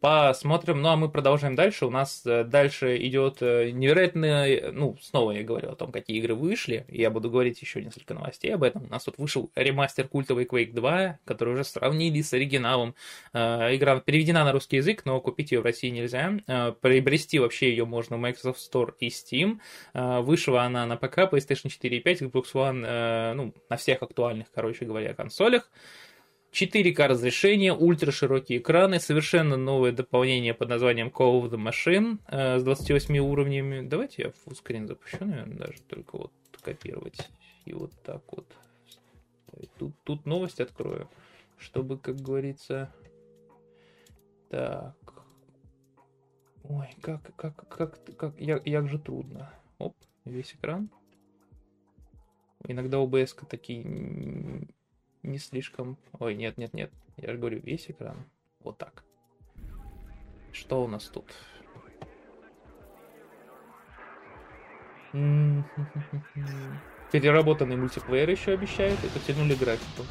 Посмотрим. Ну, а мы продолжаем дальше. У нас э, дальше идет э, невероятно... Ну, снова я говорю о том, какие игры вышли. Я буду говорить еще несколько новостей об этом. У нас тут вышел ремастер культовый Quake 2, который уже сравнили с оригиналом. Э, игра переведена на русский язык, но купить ее в России нельзя. Приобрести вообще ее можно в Microsoft Store и Steam. Вышла она на ПК, PlayStation 4 и 5, Xbox One, ну, на всех актуальных, короче говоря, консолях. 4К разрешение, ультраширокие экраны, совершенно новое дополнение под названием Call of the Machine э, с 28 уровнями. Давайте я фуллскрин запущу, наверное, даже только вот копировать и вот так вот. Тут, тут новость открою, чтобы, как говорится... Так. Ой, как, как, как, как, як, як же трудно. Оп, весь экран. Иногда OBS такие не слишком... Ой, нет, нет, нет. Я же говорю, весь экран. Вот так. Что у нас тут? Переработанный мультиплеер еще обещают и потянули графику.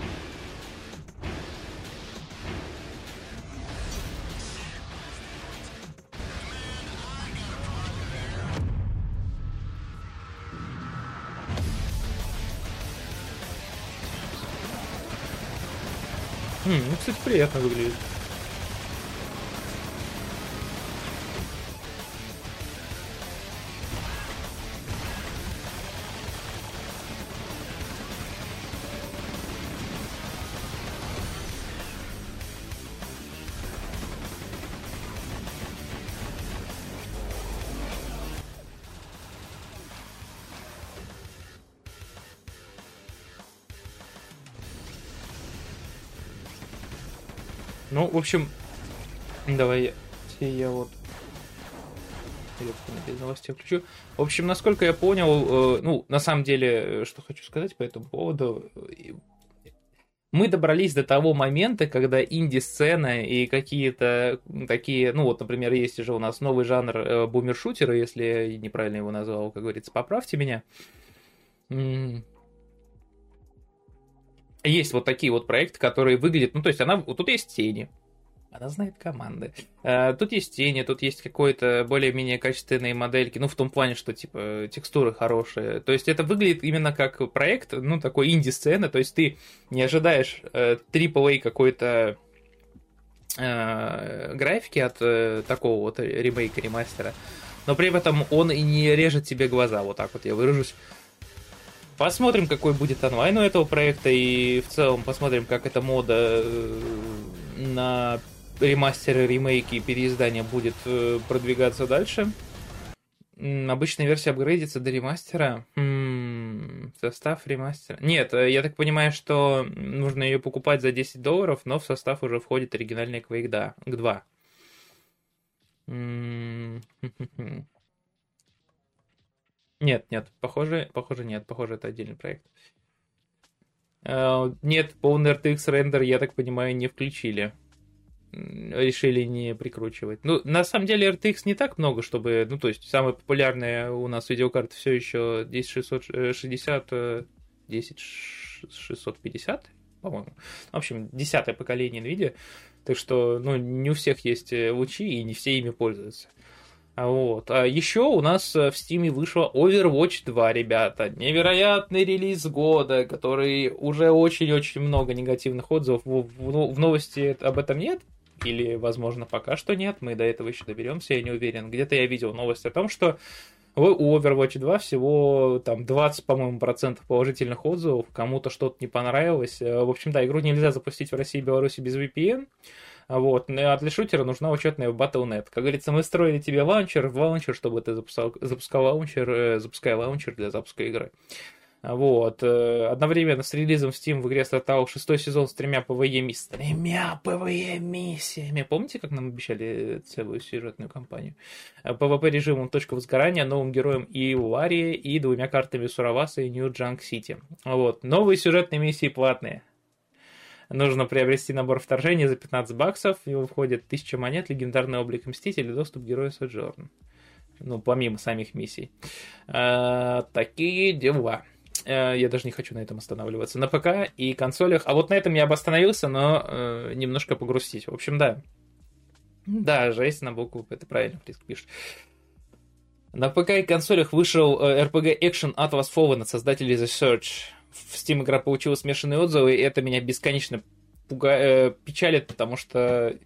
Кстати, приятно выглядит. В общем, давай я вот без новостей включу. В общем, насколько я понял, э, ну, на самом деле, что хочу сказать по этому поводу, мы добрались до того момента, когда инди-сцена и какие-то такие, ну вот, например, есть же у нас новый жанр э, бумершутера, если я неправильно его назвал, как говорится, поправьте меня. Есть вот такие вот проекты, которые выглядят, ну, то есть она, вот тут есть тени, она знает команды. А, тут есть тени, тут есть какой-то более-менее качественные модельки, ну, в том плане, что, типа, текстуры хорошие. То есть это выглядит именно как проект, ну, такой инди-сцены, то есть ты не ожидаешь э, какой-то э, графики от э, такого вот ремейка, ремастера, но при этом он и не режет тебе глаза, вот так вот я выражусь. Посмотрим, какой будет онлайн у этого проекта, и в целом посмотрим, как эта мода э, на ремастеры, ремейки и переиздания будет э, продвигаться дальше. Обычная версия апгрейдится до ремастера. Состав ремастера. Нет, э, я так понимаю, что нужно ее покупать за 10 долларов, но в состав уже входит оригинальный Quake 2. [LAUGHS] Нет, нет, похоже, похоже нет, похоже это отдельный проект. Uh, нет, полный RTX рендер, я так понимаю, не включили. Решили не прикручивать. Ну, на самом деле RTX не так много, чтобы... Ну, то есть, самая популярная у нас видеокарта все еще 10660, 10650, по-моему. В общем, десятое поколение NVIDIA. Так что, ну, не у всех есть э, лучи, и не все ими пользуются. Вот. А еще у нас э, в Steam вышла Overwatch 2, ребята. Невероятный релиз года, который уже очень-очень много негативных отзывов. В, в, в новости об этом нет, или, возможно, пока что нет, мы до этого еще доберемся, я не уверен. Где-то я видел новость о том, что у Overwatch 2 всего там 20, по-моему, процентов положительных отзывов, кому-то что-то не понравилось. Э, в общем, да, игру нельзя запустить в России и Беларуси без VPN. Вот. А для шутера нужна учетная Battle.net. Как говорится, мы строили тебе лаунчер, в лаунчер, чтобы ты запускал, запускал лаунчер, э, запускай лаунчер для запуска игры. Вот. Э, одновременно с релизом в Steam в игре стартовал шестой сезон с тремя PvE миссиями. Тремя PvE миссиями. Помните, как нам обещали целую сюжетную кампанию? Э, режимом точка возгорания, новым героем Иллари, и двумя картами Сураваса и New Junk City. Вот. Новые сюжетные миссии платные. Нужно приобрести набор вторжения за 15 баксов. В него входит 1000 монет, легендарный облик Мстителя доступ героя Соджорн. Ну, помимо самих миссий. А, такие дела. Э, я даже не хочу на этом останавливаться. На ПК и консолях. А вот на этом я бы остановился, но э, немножко погрустить. В общем, да. Да, жесть на букву, это правильно Фриск пишет. На ПК и консолях вышел э, RPG Action Atlas Fallen от создателей The Search. В Steam игра получила смешанные отзывы, и это меня бесконечно пуга... э, печалит, потому что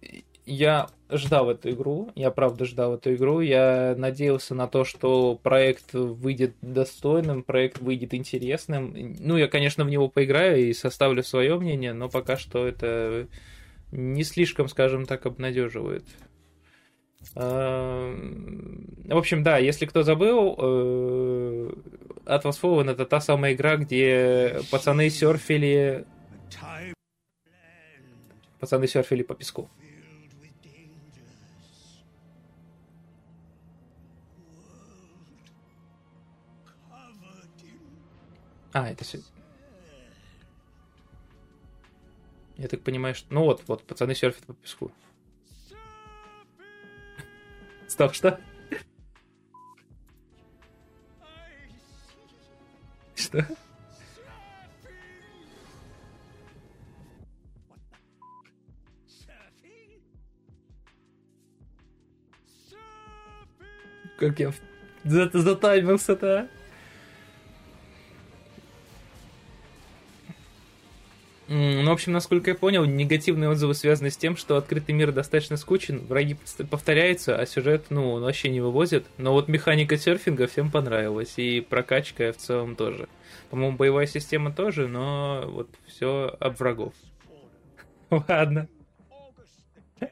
я ждал эту игру, я правда ждал эту игру, я надеялся на то, что проект выйдет достойным, проект выйдет интересным. Ну, я, конечно, в него поиграю и составлю свое мнение, но пока что это не слишком, скажем так, обнадеживает. А, в общем, да, если кто забыл, э, Atlas Fallen это та самая игра, где пацаны серфили... Пацаны серфили по песку. А, это все. Я так понимаю, что... Ну вот, вот, пацаны серфят по песку. Стоп, [LAUGHS] что? [LAUGHS] Что? Как я затаймился-то, а? Общем, насколько я понял, негативные отзывы связаны с тем, что открытый мир достаточно скучен, враги повторяются, а сюжет, ну, он вообще не вывозит. Но вот механика серфинга всем понравилась, и прокачка в целом тоже. По-моему, боевая система тоже, но вот все об врагов. [LAUGHS] Ладно.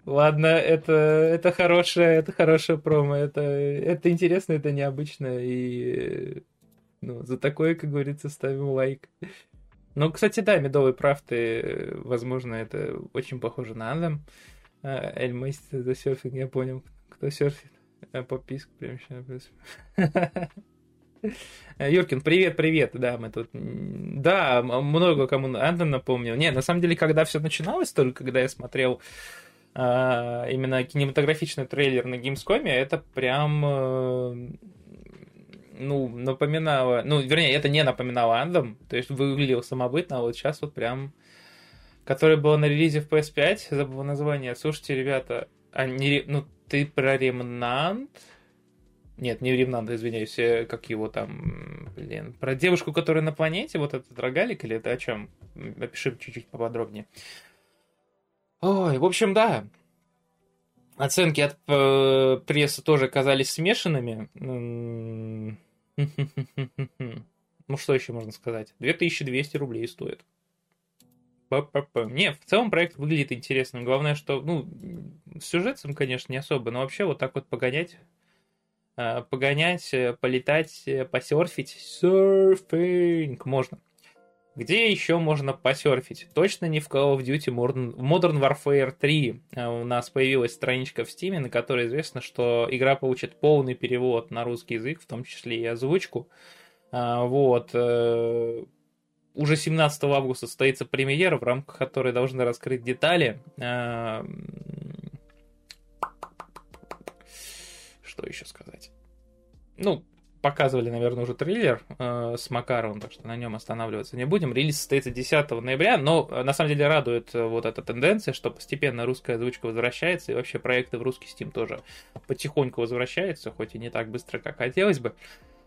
Ладно, это, это хорошее, это хорошее промо, это, это интересно, это необычно, и ну, за такое, как говорится, ставим лайк. Ну, кстати, да, медовый прав, ты, возможно, это очень похоже на Anthem. А, Эль Мейстер за серфинг, я понял, кто серфит. А, Подписку прям сейчас. Юркин, привет, привет, да, мы тут, да, много кому Anthem напомнил. Не, на самом деле, когда все начиналось, только когда я смотрел а, именно кинематографичный трейлер на Gamescom, это прям э, ну, напоминало, ну, вернее, это не напоминало Андом, то есть выглядел самобытно, а вот сейчас вот прям, который был на релизе в PS5, забыл название, слушайте, ребята, а не, ну, ты про Ремнант? Нет, не Ремнант, извиняюсь, э, как его там, блин, про девушку, которая на планете, вот этот рогалик или это о чем? Опиши чуть-чуть поподробнее. Ой, в общем, да, Оценки от э, прессы тоже казались смешанными. [LAUGHS] Ну, что еще можно сказать? 2200 рублей стоит. Не, в целом проект выглядит интересным. Главное, что, ну, с сюжетом, конечно, не особо, но вообще вот так вот погонять, э, погонять, э, полетать, э, посерфить, серфинг можно. Где еще можно посерфить? Точно не в Call of Duty Modern, Modern Warfare 3. А, у нас появилась страничка в Steam, на которой известно, что игра получит полный перевод на русский язык, в том числе и озвучку. А, вот. Э, уже 17 августа состоится премьера, в рамках которой должны раскрыть детали. А, что еще сказать? Ну, показывали, наверное, уже трейлер э, с Макаровым, так что на нем останавливаться не будем. Релиз состоится 10 ноября, но э, на самом деле радует э, вот эта тенденция, что постепенно русская озвучка возвращается, и вообще проекты в русский Steam тоже потихоньку возвращаются, хоть и не так быстро, как хотелось бы.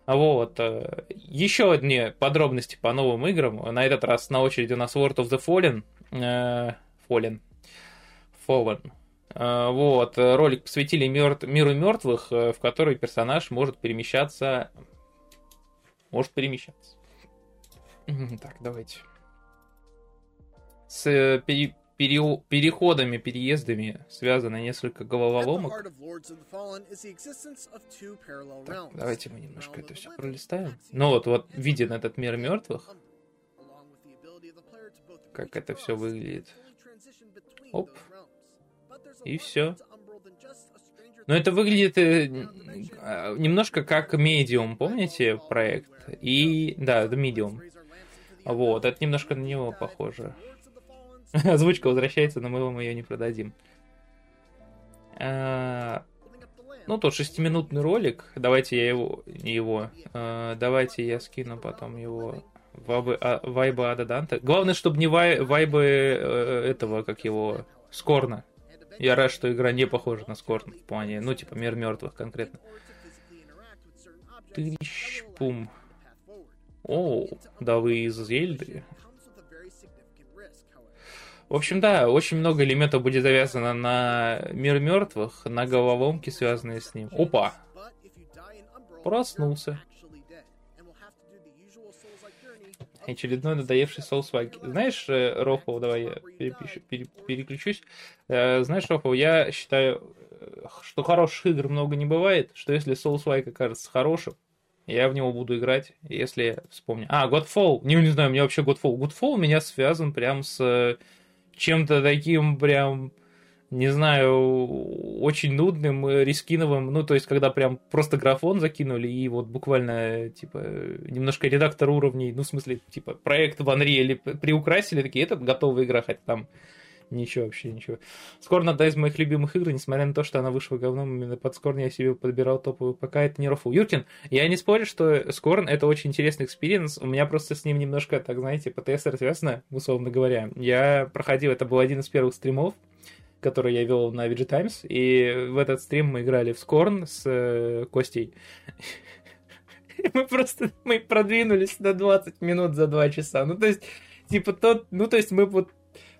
Вот. Э, еще одни подробности по новым играм. На этот раз на очереди у нас World of the Fallen. Э, Fallen. Fallen. Э, вот, ролик посвятили мертв... миру мертвых, э, в который персонаж может перемещаться. Может перемещаться. Так, давайте. С пере... переходами, переездами связано несколько головоломок. Так, давайте мы немножко это все пролистаем. Ну вот, вот виден этот мир мертвых. Как это все выглядит. Оп. И все. Но это выглядит э, а, немножко как Medium, помните проект? И, да, The Medium. Вот, это немножко на него похоже. [LAUGHS] Озвучка возвращается, но мы вам ее не продадим. А, ну, тот шестиминутный ролик. Давайте я его... Его. А, давайте я скину потом его вайбы, а, вайбы Ада Данте. Главное, чтобы не вай, вайбы э, этого, как его, Скорна. Я рад, что игра не похожа на Скорн в плане, ну, типа, мир мертвых конкретно. Тыщ, пум. О, да вы из Зельды. В общем, да, очень много элементов будет завязано на мир мертвых, на головоломки, связанные с ним. Опа! Проснулся. Очередной надоевший souls-like. Знаешь, э, Рофл, давай я перепишу, пере, переключусь. Э, знаешь, Рофл, я считаю, э, что хороших игр много не бывает, что если souls-like окажется хорошим, я в него буду играть, если вспомню. А, Godfall. Не, не знаю, мне вообще Godfall. Godfall у меня связан прям с чем-то таким прям, не знаю, очень нудным, reskin овым. Ну, то есть, когда прям просто графон закинули и вот буквально, типа, немножко редактор уровней, ну, в смысле, типа, проект в Unreal приукрасили, такие, это готовая игра, хотя там Ничего вообще, ничего. Scorn одна из моих любимых игр, несмотря на то, что она вышла говном, именно под Scorn я себе подбирал топовую, пока это не рофл. Юркин, я не спорю, что Scorn это очень интересный experience, у меня просто с ним немножко, так знаете, ПТСР связано, условно говоря. Я проходил, это был один из первых стримов, который я вел на VG Times, и в этот стрим мы играли в Scorn с э, Костей. [LAUGHS] Мы просто, мы продвинулись на 20 минут за 2 часа. Ну, то есть, типа, тот, ну, то есть, мы вот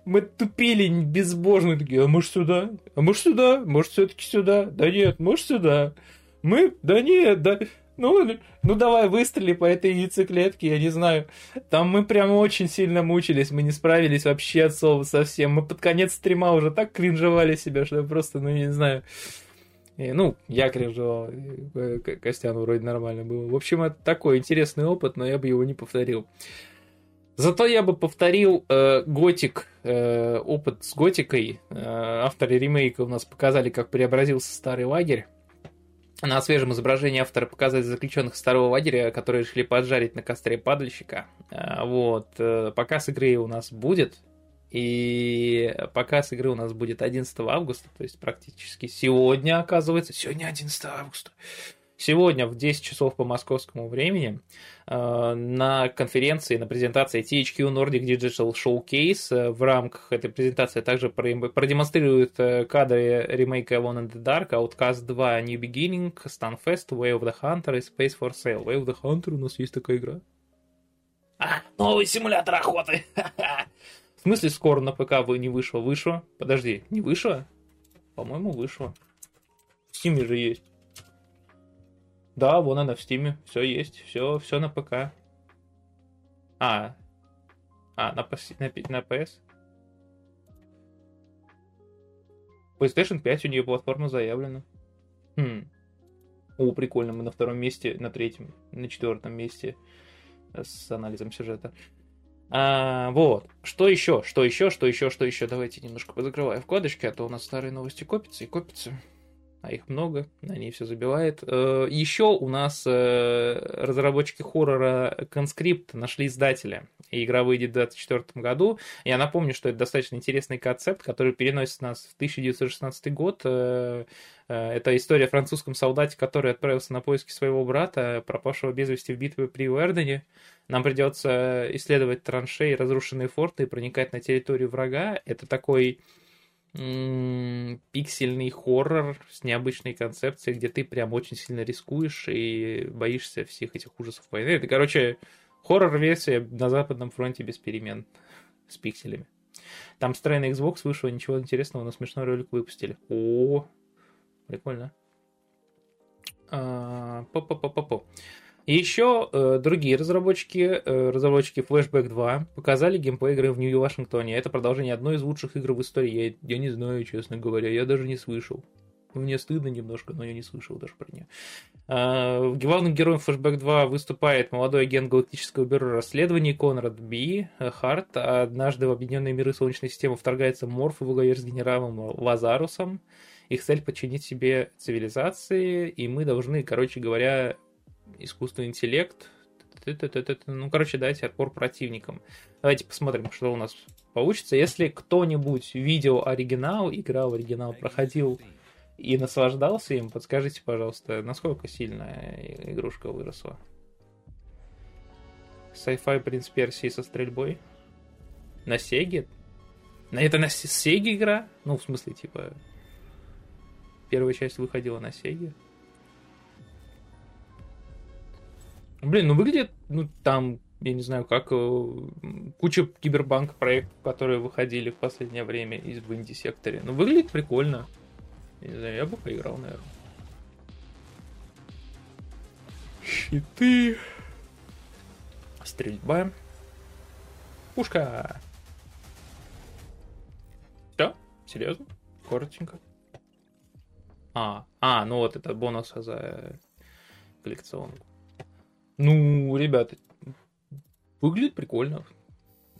мы тупили безбожно, такие, а может сюда? А может сюда? Может все-таки сюда? Да нет, может сюда? Мы? Да нет, да... Ну, ну давай выстрели по этой яйцеклетке, я не знаю. Там мы прям очень сильно мучились, мы не справились вообще от слова совсем. Мы под конец стрима уже так кринжевали себя, что я просто, ну не знаю. И, ну, я кринжевал, Костяну вроде нормально было. В общем, это такой интересный опыт, но я бы его не повторил. Зато я бы повторил э, Готик, э, опыт с Готикой. Э, авторы ремейка у нас показали, как преобразился старый лагерь. На свежем изображении авторы показали заключенных старого лагеря, которые решили поджарить на костре падальщика. Э, вот. Э, показ игры у нас будет. И показ игры у нас будет 11 августа, то есть практически сегодня, оказывается. Сегодня 11 августа сегодня в 10 часов по московскому времени э, на конференции, на презентации THQ Nordic Digital Showcase э, в рамках этой презентации также продемонстрируют э, кадры ремейка Alone in the Dark, Outcast 2 New Beginning, Stunfest, Way of the Hunter и Space for Sale. Way of the Hunter у нас есть такая игра. А, новый симулятор охоты! [LAUGHS] В смысле скоро на ПК вы не вышло? Вышло? Подожди, не вышло? По-моему, вышло. В Steam же есть. Да, вон она в Стиме. Все есть. Все, все на ПК. А. А, на, на, на PS? PlayStation 5 у нее платформа заявлена. Хм. О, прикольно, мы на втором месте, на третьем, на четвертом месте с анализом сюжета. А, вот. Что еще? Что еще? Что еще? Что еще? Давайте немножко позакрываю вкладочки, а то у нас старые новости копятся и копятся а их много, на ней все забивает. Э, Еще у нас э, разработчики хоррора Conscript нашли издателя, и игра выйдет в 2024 году. Я напомню, что это достаточно интересный концепт, который переносит нас в 1916 год. Э, это история о французском солдате, который отправился на поиски своего брата, пропавшего без вести в битве при Уэрдене. Нам придется исследовать траншеи, разрушенные форты и проникать на территорию врага. Это такой пиксельный хоррор с необычной концепцией, где ты прям очень сильно рискуешь и боишься всех этих ужасов войны. Это, короче, хоррор-версия на Западном фронте без перемен с пикселями. Там встроенный Xbox вышел, ничего интересного, но смешной ролик выпустили. О, прикольно. А, по-по-по-по-по. И еще э, другие разработчики, э, разработчики Flashback 2, показали геймплей игры в Нью-Вашингтоне. Это продолжение одной из лучших игр в истории. Я, я не знаю, честно говоря, я даже не слышал. Мне стыдно немножко, но я не слышал даже про нее. А, главным героем Flashback 2 выступает молодой агент Галактического бюро расследований Конрад Би Харт. Однажды в Объединенные миры Солнечной системы вторгается Морф во главе с генералом Лазарусом. Их цель подчинить себе цивилизации, и мы должны, короче говоря, искусственный интеллект, ну, короче, дать отпор противникам. Давайте посмотрим, что у нас получится. Если кто-нибудь видел оригинал, играл в оригинал, проходил и наслаждался им, подскажите, пожалуйста, насколько сильно игрушка выросла? Sci-Fi Принц Персии со стрельбой? На Сеге? Это на Сеге игра? Ну, в смысле, типа, первая часть выходила на Сеге. Блин, ну выглядит, ну там, я не знаю, как э, куча кибербанк проектов, которые выходили в последнее время из в инди-секторе. Ну выглядит прикольно. Я не знаю, я бы поиграл, наверное. Щиты. Стрельба. Пушка. Все? Серьезно? Коротенько. А, а, ну вот это бонус за коллекционку. Ну, ребята, выглядит прикольно.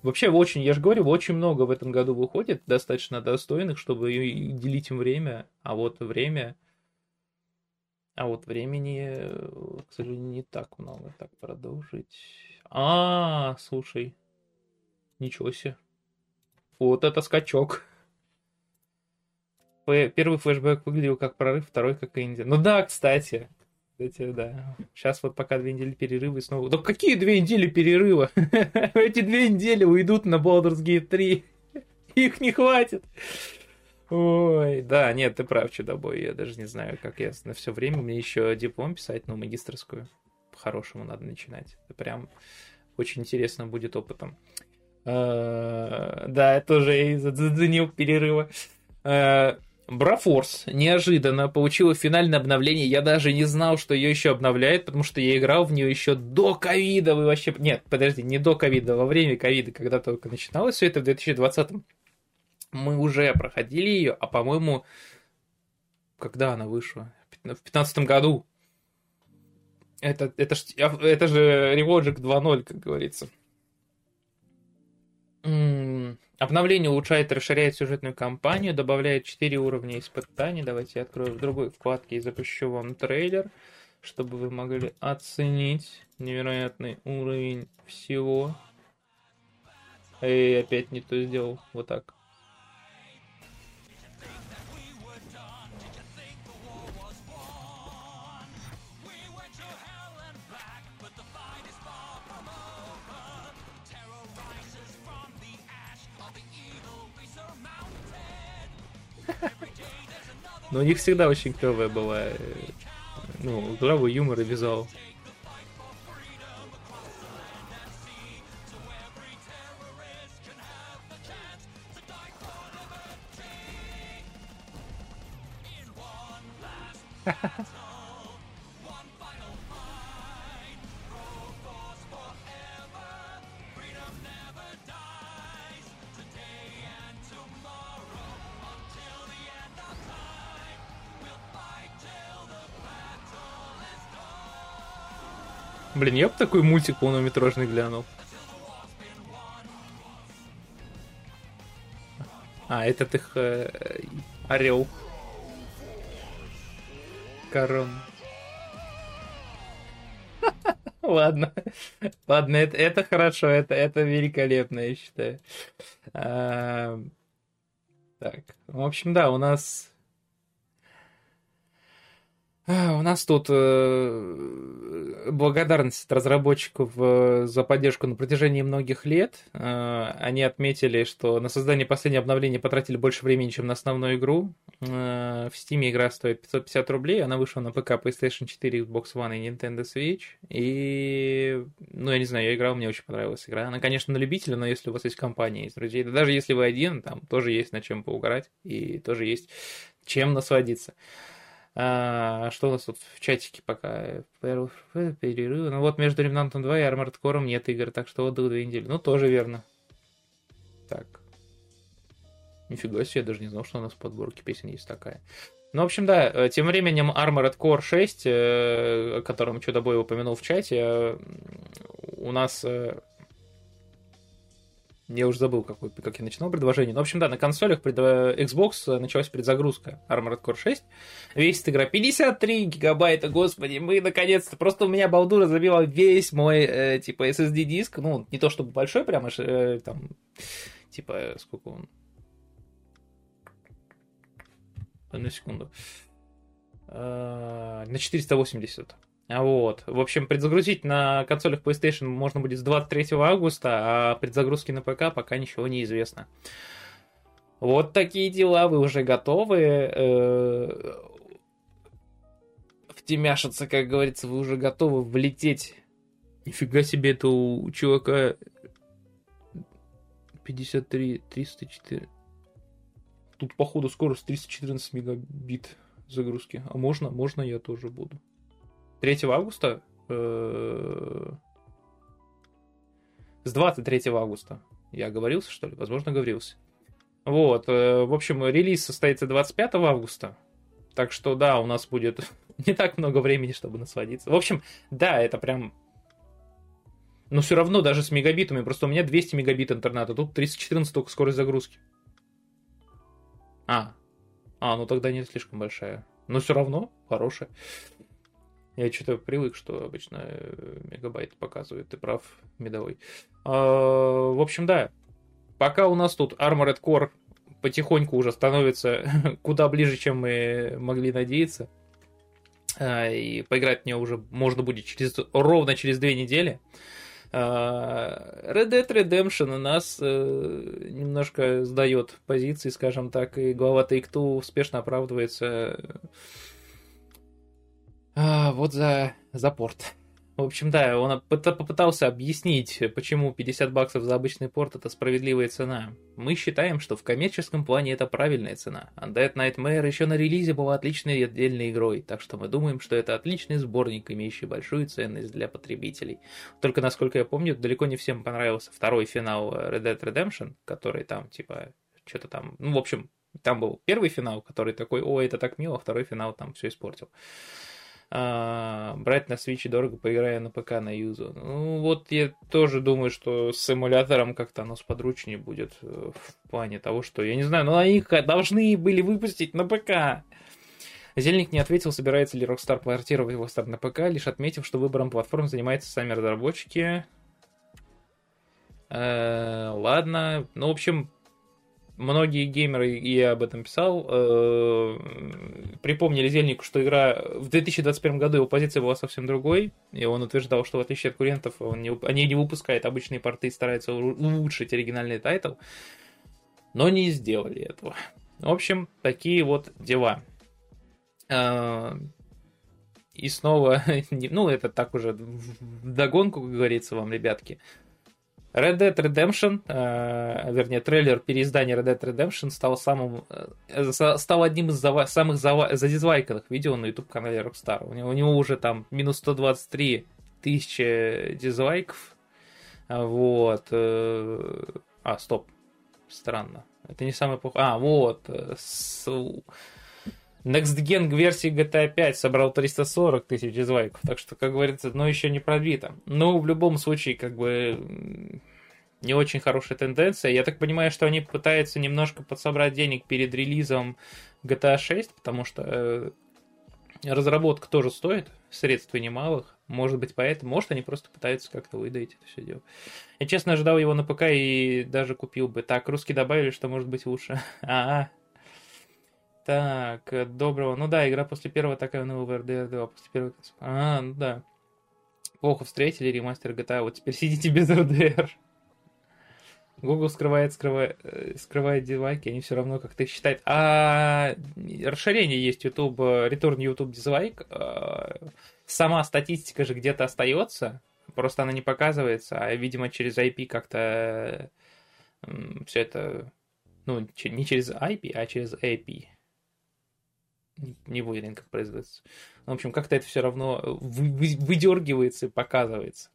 Вообще, очень, я же говорю, очень много в этом году выходит, достаточно достойных, чтобы делить им время, а вот время... А вот времени, к сожалению, не так много. Так, продолжить. А, слушай. Ничего себе. Вот это скачок. Первый флешбэк выглядел как прорыв, второй как инди. Ну да, кстати. Кстати, да. Сейчас вот пока две недели перерыва и снова... Да какие две недели перерыва? [LAUGHS] Эти две недели уйдут на Baldur's Gate 3. Их не хватит. Ой, да, нет, ты прав, чудобой. Я даже не знаю, как я на все время. Мне еще диплом писать, ну, магистрскую. По-хорошему надо начинать. Это прям очень интересно будет опытом. А, да, я тоже заценил перерыва. Брафорс неожиданно получила финальное обновление. Я даже не знал, что ее еще обновляют, потому что я играл в нее еще до ковида. Вы вообще... Нет, подожди, не до ковида, во время ковида, когда только начиналось все это в 2020 мы уже проходили ее, а по-моему, когда она вышла? В 2015 году. Это, это, ж, это же Relogic 2.0, как говорится. Обновление улучшает и расширяет сюжетную кампанию, добавляет 4 уровня испытаний. Давайте я открою в другой вкладке и запущу вам трейлер, чтобы вы могли оценить невероятный уровень всего. И опять не то сделал. Вот так. Но у них всегда очень клевая была, э, ну, здравый юмор и визуал. Ha ha ha. Блин, я бы такой мультик полнометражный глянул. А, этот их э, орел. Корон. [LAUGHS] Ладно. Ладно, это, это хорошо, это, это великолепно, я считаю. А, так, в общем, да, у нас у нас тут э, благодарность от разработчиков э, за поддержку на протяжении многих лет. Э, они отметили, что на создание последнего обновления потратили больше времени, чем на основную игру. В Steam игра стоит 550 рублей, она вышла на ПК, PlayStation 4, Xbox One и Nintendo Switch. И, ну, я не знаю, я играл, мне очень понравилась игра. Она, конечно, на любителя, но если у вас есть компания, есть друзья, да даже если вы один, там тоже есть над чем поугарать и тоже есть чем насладиться. А, что у нас тут в чатике пока? Перерыв. Ну вот между Remnant 2 и Armored Core нет игр, так что отдых две недели. Ну, тоже верно. Так. Нифига себе, я даже не знал, что у нас в подборке песен есть такая. Ну, в общем, да, э, тем временем Armored Core 6, э, о котором что-то Бой упомянул в чате, э, у нас я уже забыл, какой, как я начинал предложение. Но, в общем, да, на консолях пред, Xbox началась предзагрузка Armored Core 6. Весит игра 53 гигабайта, господи, мы наконец-то... Просто у меня балдура забила весь мой, э, типа, SSD-диск. Ну, не то чтобы большой прямо, э, там, типа, сколько он... Одну секунду. Э, на 480. Вот. В общем, предзагрузить на консолях PlayStation можно будет с 23 августа, а предзагрузки на ПК пока ничего не известно. Вот такие дела, вы уже готовы э, втемяшиться, как говорится, вы уже готовы влететь. Нифига себе, это у чувака 53, 304. Тут, походу, скорость 314 мегабит загрузки. А можно? Можно я тоже буду. 3 августа? Э, с 23 августа. Я говорился, что ли? Возможно, говорился. Вот. Э, в общем, релиз состоится 25 августа. Так что, да, у нас будет [LAUGHS] не так много времени, чтобы насладиться. В общем, да, это прям... Но все равно даже с мегабитами. Просто у меня 200 мегабит интернета. Тут 314 только скорость загрузки. А. А, ну тогда не слишком большая. Но все равно хорошая. Я что-то привык, что обычно э, мегабайт показывает. Ты прав, медовый. А, в общем, да. Пока у нас тут Armored Core потихоньку уже становится [LAUGHS] куда ближе, чем мы могли надеяться. А, и поиграть в нее уже можно будет через, ровно через две недели. А, Red Dead Redemption у нас э, немножко сдает позиции, скажем так, и глава Take-Two успешно оправдывается а, вот за, за порт. В общем, да, он попытался объяснить, почему 50 баксов за обычный порт это справедливая цена. Мы считаем, что в коммерческом плане это правильная цена. Undead Nightmare еще на релизе была отличной отдельной игрой, так что мы думаем, что это отличный сборник, имеющий большую ценность для потребителей. Только, насколько я помню, далеко не всем понравился второй финал Red Dead Redemption, который там, типа, что-то там, ну, в общем, там был первый финал, который такой, о, это так мило, второй финал там все испортил а, брать на Switch дорого, поиграя на ПК на юзу. Ну, вот я тоже думаю, что с эмулятором как-то оно сподручнее будет э, в плане того, что, я не знаю, но они должны были выпустить на ПК. Зельник не ответил, собирается ли Rockstar портировать его старт на ПК, лишь отметив, что выбором платформ занимаются сами разработчики. Э, ладно, ну, в общем, многие геймеры, и я об этом писал, э, припомнили Зельнику, что игра в 2021 году его позиция была совсем другой, и он утверждал, что в отличие от конкурентов, он не, они не выпускают обычные порты и стараются улучшить оригинальный title, но не сделали этого. В общем, такие вот дела. Э, и снова, [LAUGHS] ну, это так уже догонку, как говорится вам, ребятки. Red Dead Redemption, э, вернее, трейлер переиздания Red Dead Redemption стал самым, э, стал одним из зава- самых зава- задизлайканных видео на YouTube-канале Rockstar. У него, у него уже там минус 123 тысячи дизлайков. Вот. Э, а, стоп. Странно. Это не самый плохой. А, вот. Э, с... Next Gen версии GTA 5 собрал 340 тысяч дизлайков, так что, как говорится, но еще не пробито. Но в любом случае, как бы, не очень хорошая тенденция. Я так понимаю, что они пытаются немножко подсобрать денег перед релизом GTA 6, потому что э, разработка тоже стоит, средств немалых. Может быть, поэтому, может, они просто пытаются как-то выдать это все дело. Я, честно, ожидал его на ПК и даже купил бы. Так, русские добавили, что может быть лучше. [LAUGHS] А, так, э, доброго. Ну да, игра после первого такая новая RDR 2, после первого... А, ну да. Плохо встретили ремастер GTA, вот теперь сидите без RDR. Google скрывает, скрывает, э, скрывает дизлайки, они все равно как-то их считают. А расширение есть YouTube, Return YouTube дизлайк. Сама статистика же где-то остается, просто она не показывается, а, видимо, через IP как-то все это, ну, не через IP, а через AP Не уверен, как производится. В общем, как-то это все равно выдергивается и показывается.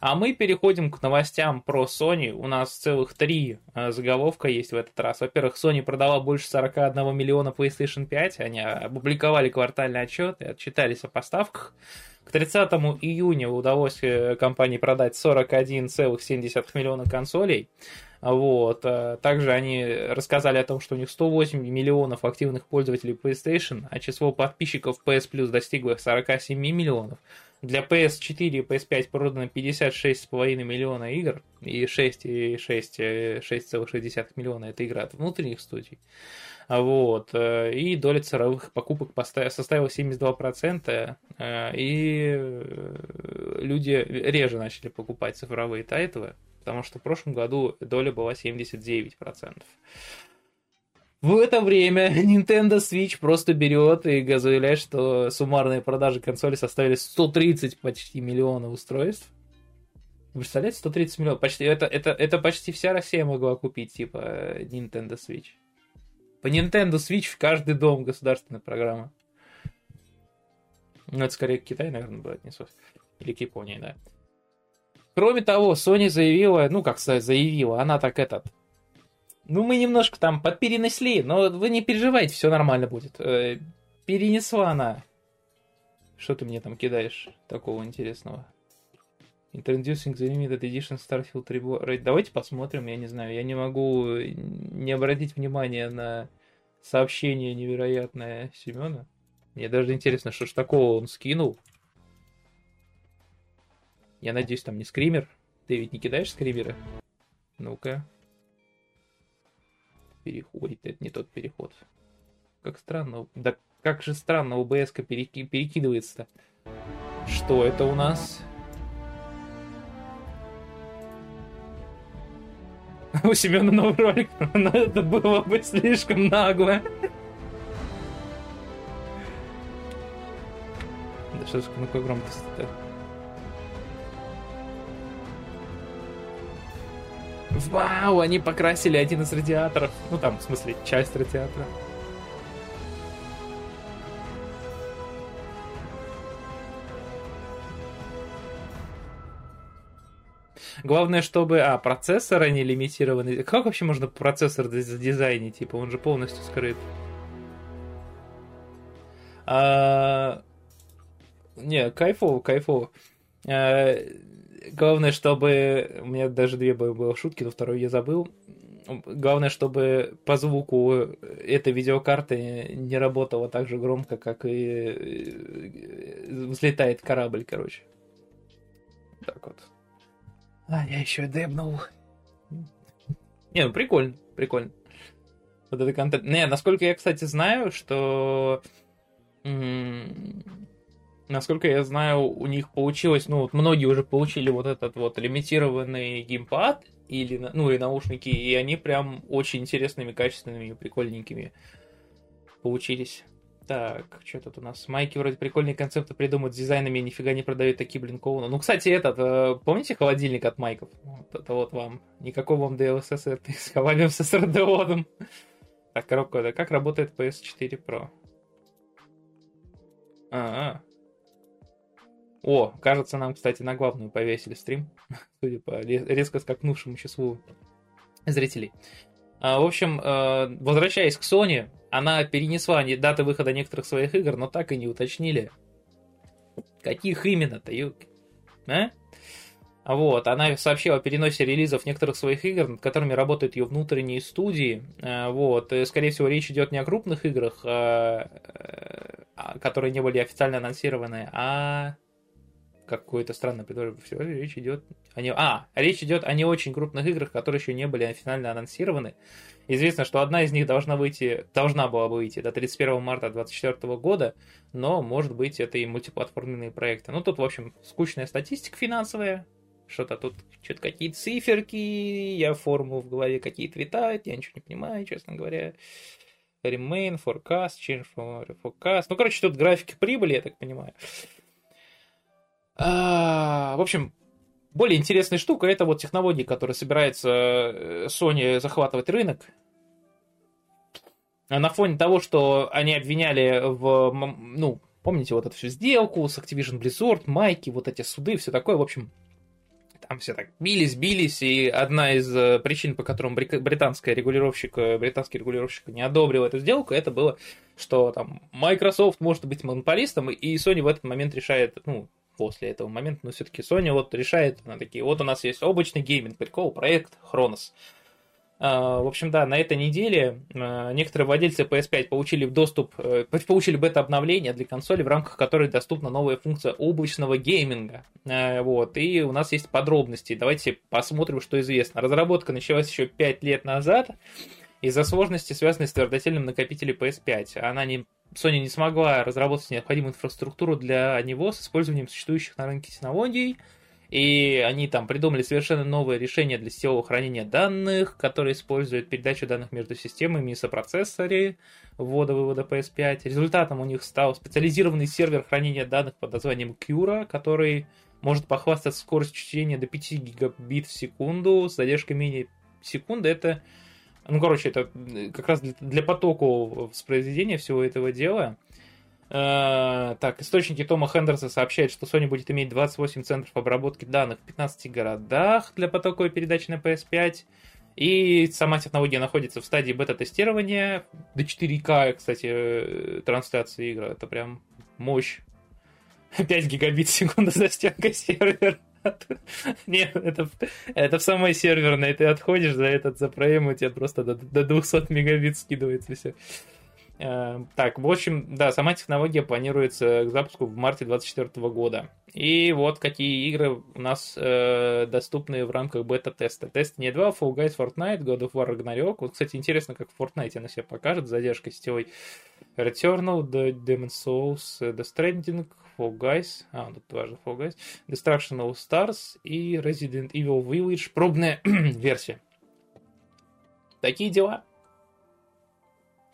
А мы переходим к новостям про Sony. У нас целых три э, заголовка есть в этот раз. Во-первых, Sony продала больше 41 миллиона PlayStation 5. Они опубликовали квартальный отчет и отчитались о поставках. К 30 июня удалось э, компании продать 41,7 миллиона консолей. Вот. Э, также они рассказали о том, что у них 108 миллионов активных пользователей PlayStation, а число подписчиков PS Plus достигло 47 миллионов. Для PS4 и PS5 продано 56,5 миллиона игр, и 6,6 6,6 миллиона это игра от внутренних студий. Вот. Э, и доля цифровых покупок составила 72%, э, и люди реже начали покупать цифровые title ы, потому что в прошлом году доля была 79%. В это время Nintendo Switch просто берет и заявляет, что суммарные продажи консоли составили 130 почти миллионов устройств. Вы представляете, 130 миллионов? Почти, это, это, это почти вся Россия могла купить, типа, Nintendo Switch. По Nintendo Switch в каждый дом государственная программа. Ну, это скорее Китай, наверное, бы отнеслось. Или к Японии, да. Кроме того, Sony заявила, ну, как сказать, заявила, она так этот... Ну, мы немножко там подперенесли, но вы не переживайте, все нормально будет. Э, перенесла она. Что ты мне там кидаешь такого интересного? Introducing the Limited Edition Starfield Reborn. Давайте посмотрим, я не знаю. Я не могу не обратить внимание на сообщение невероятное Семена. Мне даже интересно, что ж такого он скинул. Я надеюсь, там не скример. Ты ведь не кидаешь скримеры? Ну-ка. Переходит. Это не тот переход. Как странно. Да как же странно ОБС-ка переки... перекидывается-то. Что это у нас? [LAUGHS] У Семена новый ролик, [LAUGHS] но это было бы слишком нагло. Да что ж, ну какой громкость-то? Вау, они покрасили один из радиаторов. Ну там, в смысле, часть радиатора. Главное, чтобы... А, процессоры не лимитированы. Как вообще можно процессор задизайнить? Типа, он же полностью скрыт. А... Не, кайфово, кайфово. А... Главное, чтобы... У меня даже две было шутки, но вторую я забыл. Главное, чтобы по звуку эта видеокарта не работала так же громко, как и э, взлетает корабль, короче. Так вот. А, я еще дебнул. Не, ну прикольно, прикольно. Вот это контент. Не, насколько я, кстати, знаю, что... Насколько я знаю, у них получилось, ну вот многие уже получили вот этот вот лимитированный геймпад или, ну и наушники, и они прям очень интересными, качественными и прикольненькими получились. Так, что тут у нас? Майки вроде прикольные концепты придумывают с дизайнами, нифига не продают такие, блин, коуна. Ну, кстати, этот, э, помните холодильник от Майков? Вот это вот вам. Никакого вам DLSS, [LAUGHS] с хавалем с SRD Так, коробка, да как работает PS4 Pro? А, -а. О, кажется, нам, кстати, на главную повесили стрим, [LAUGHS] судя по резко скакнувшему числу зрителей. А, в общем, э, возвращаясь к Sony, она перенесла даты выхода некоторых своих игр, но так и не уточнили, каких именно-то, а? Вот, она сообщила о переносе релизов некоторых своих игр, над которыми работают ее внутренние студии. А, вот, и, скорее всего, речь идет не о крупных играх, а, а, которые не были официально анонсированы, а какое-то странное предложение. Все, речь идет о не... А, речь идет о не очень крупных играх, которые еще не были официально анонсированы. Известно, что одна из них должна выйти, должна была бы выйти до 31 марта 2024 года, но, может быть, это и мультиплатформенные проекты. Ну, тут, в общем, скучная статистика финансовая, что-то тут, что-то какие-то циферки, я форму в голове какие-то витают, я ничего не понимаю, честно говоря. Remain, forecast, change for forecast. Ну, короче, тут графики прибыли, я так понимаю. А, в общем, более интересная штука это вот технологии, которые собирается э, Sony захватывать рынок. на фоне того, что они обвиняли в, ну, помните вот эту всю сделку с Activision Blizzard, майки, вот эти суды, все такое, в общем, там все так бились, бились, и одна из э, причин, по которым британская регулировщик, британский регулировщик не одобрил эту сделку, это было, что там Microsoft может быть монополистом, и Sony в этот момент решает, ну, после этого момента, но все-таки Sony вот решает, она такие, вот у нас есть облачный гейминг, прикол, проект Хронос. А, в общем, да, на этой неделе а, некоторые владельцы PS5 получили доступ, э, получили бета-обновление для консоли, в рамках которой доступна новая функция облачного гейминга. А, вот, и у нас есть подробности. Давайте посмотрим, что известно. Разработка началась еще 5 лет назад из-за сложности, связанной с твердотельным накопителем PS5. Она не Sony не смогла разработать необходимую инфраструктуру для него с использованием существующих на рынке технологий, и они там придумали совершенно новое решение для сетевого хранения данных, которое использует передачу данных между системами и сопроцессоре ввода-вывода PS5. Результатом у них стал специализированный сервер хранения данных под названием Cura, который может похвастаться скоростью чтения до 5 гигабит в секунду с задержкой менее секунды. Это, ну, короче, это как раз для, для потока воспроизведения всего этого дела. Э, так, источники Тома Хендерса сообщают, что Sony будет иметь 28 центров обработки данных в 15 городах для потоковой передачи на PS5. И сама технология находится в стадии бета-тестирования. До 4К, кстати, э, трансляции игры. Это прям мощь. [LAUGHS] 5 гигабит в секунду за стенкой сервера. [LAUGHS] Нет, это, это в самой серверной. Ты отходишь за этот, за проем, у тебя просто до, до 200 мегабит скидывается все. Э, так, в общем, да, сама технология планируется к запуску в марте 2024 года. И вот какие игры у нас э, доступны в рамках бета-теста. Тест не 2, Fall Guys, Fortnite, God of War, Ragnarok. Вот, кстати, интересно, как в Fortnite она себя покажет, задержка сетевой Returnal, The Demon's Souls, The Stranding, Fall Guys, а, тут важно Fall Guys, Destruction All Stars и Resident Evil Village, пробная [CLEARS THROAT] версия. Такие дела.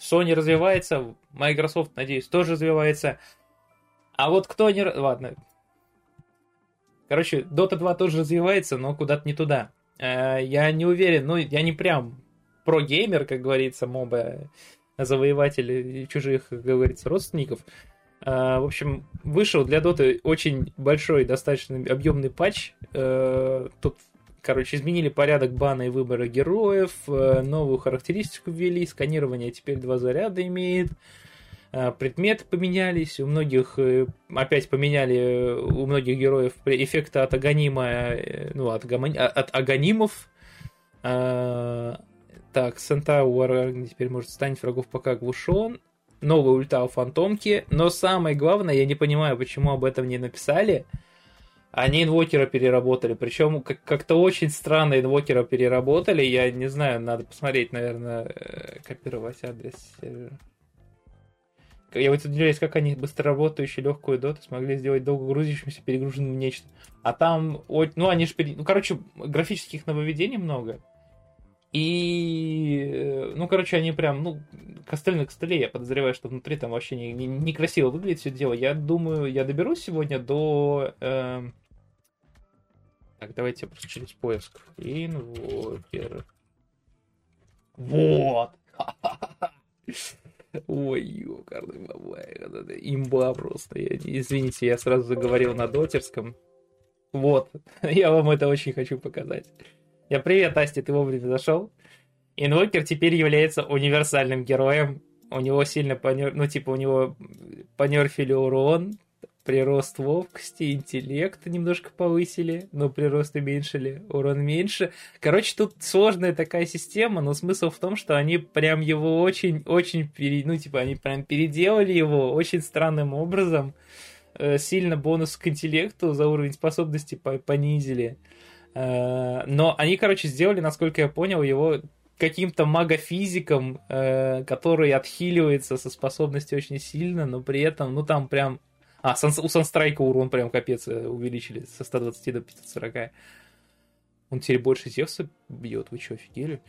Sony развивается, Microsoft, надеюсь, тоже развивается. А вот кто не... Ладно. Короче, Dota 2 тоже развивается, но куда-то не туда. Э, я не уверен, ну, я не прям про-геймер, как говорится, моба, завоеватель чужих, как говорится, родственников. Э, в общем, вышел для Dota очень большой, достаточно объемный патч. Э, тут Короче, изменили порядок бана и выбора героев, э, новую характеристику ввели, сканирование теперь два заряда имеет, э, предметы поменялись, у многих э, опять поменяли у многих героев эффекты от аганима, ну, от, гамани, от аганимов. Так, Сентауэр теперь может станет врагов пока оглушен. Новый ульта у фантомки. Но самое главное, я не понимаю, почему об этом не написали. Они инвокера переработали, причем как-то очень странно инвокера переработали, я не знаю, надо посмотреть, наверное, э, копировать адрес сервера. Я вот удивляюсь, как они быстро легкую доту смогли сделать долго грузящимся, перегруженным нечто. А там, ну, они же, ну, короче, графических нововведений много. И, э, ну, короче, они прям, ну, костыль на костыле, я подозреваю, что внутри там вообще не, не выглядит все дело. Я думаю, я доберусь сегодня до э, так, давайте просто через поиск. Инвокер. Вот! [LAUGHS] Ой, ёкарный бабай. Имба просто. Я, извините, я сразу заговорил на дотерском. Вот. [LAUGHS] Я вам это очень хочу показать. Я привет, Асти, ты вовремя зашел. Инвокер теперь является универсальным героем. У него сильно понер... Ну, типа, у него понерфили урон, прирост ловкости, интеллект немножко повысили, но прирост уменьшили, урон меньше. Короче, тут сложная такая система, но смысл в том, что они прям его очень-очень, пере... ну, типа, они прям переделали его очень странным образом. Э, сильно бонус к интеллекту за уровень способности понизили. Э, но они, короче, сделали, насколько я понял, его каким-то магофизиком, э, который отхиливается со способностью очень сильно, но при этом, ну, там прям а, у Санстрайка урон прям капец э, увеличили со 120 до 540. Он теперь больше Зевса бьет, вы что, офигели?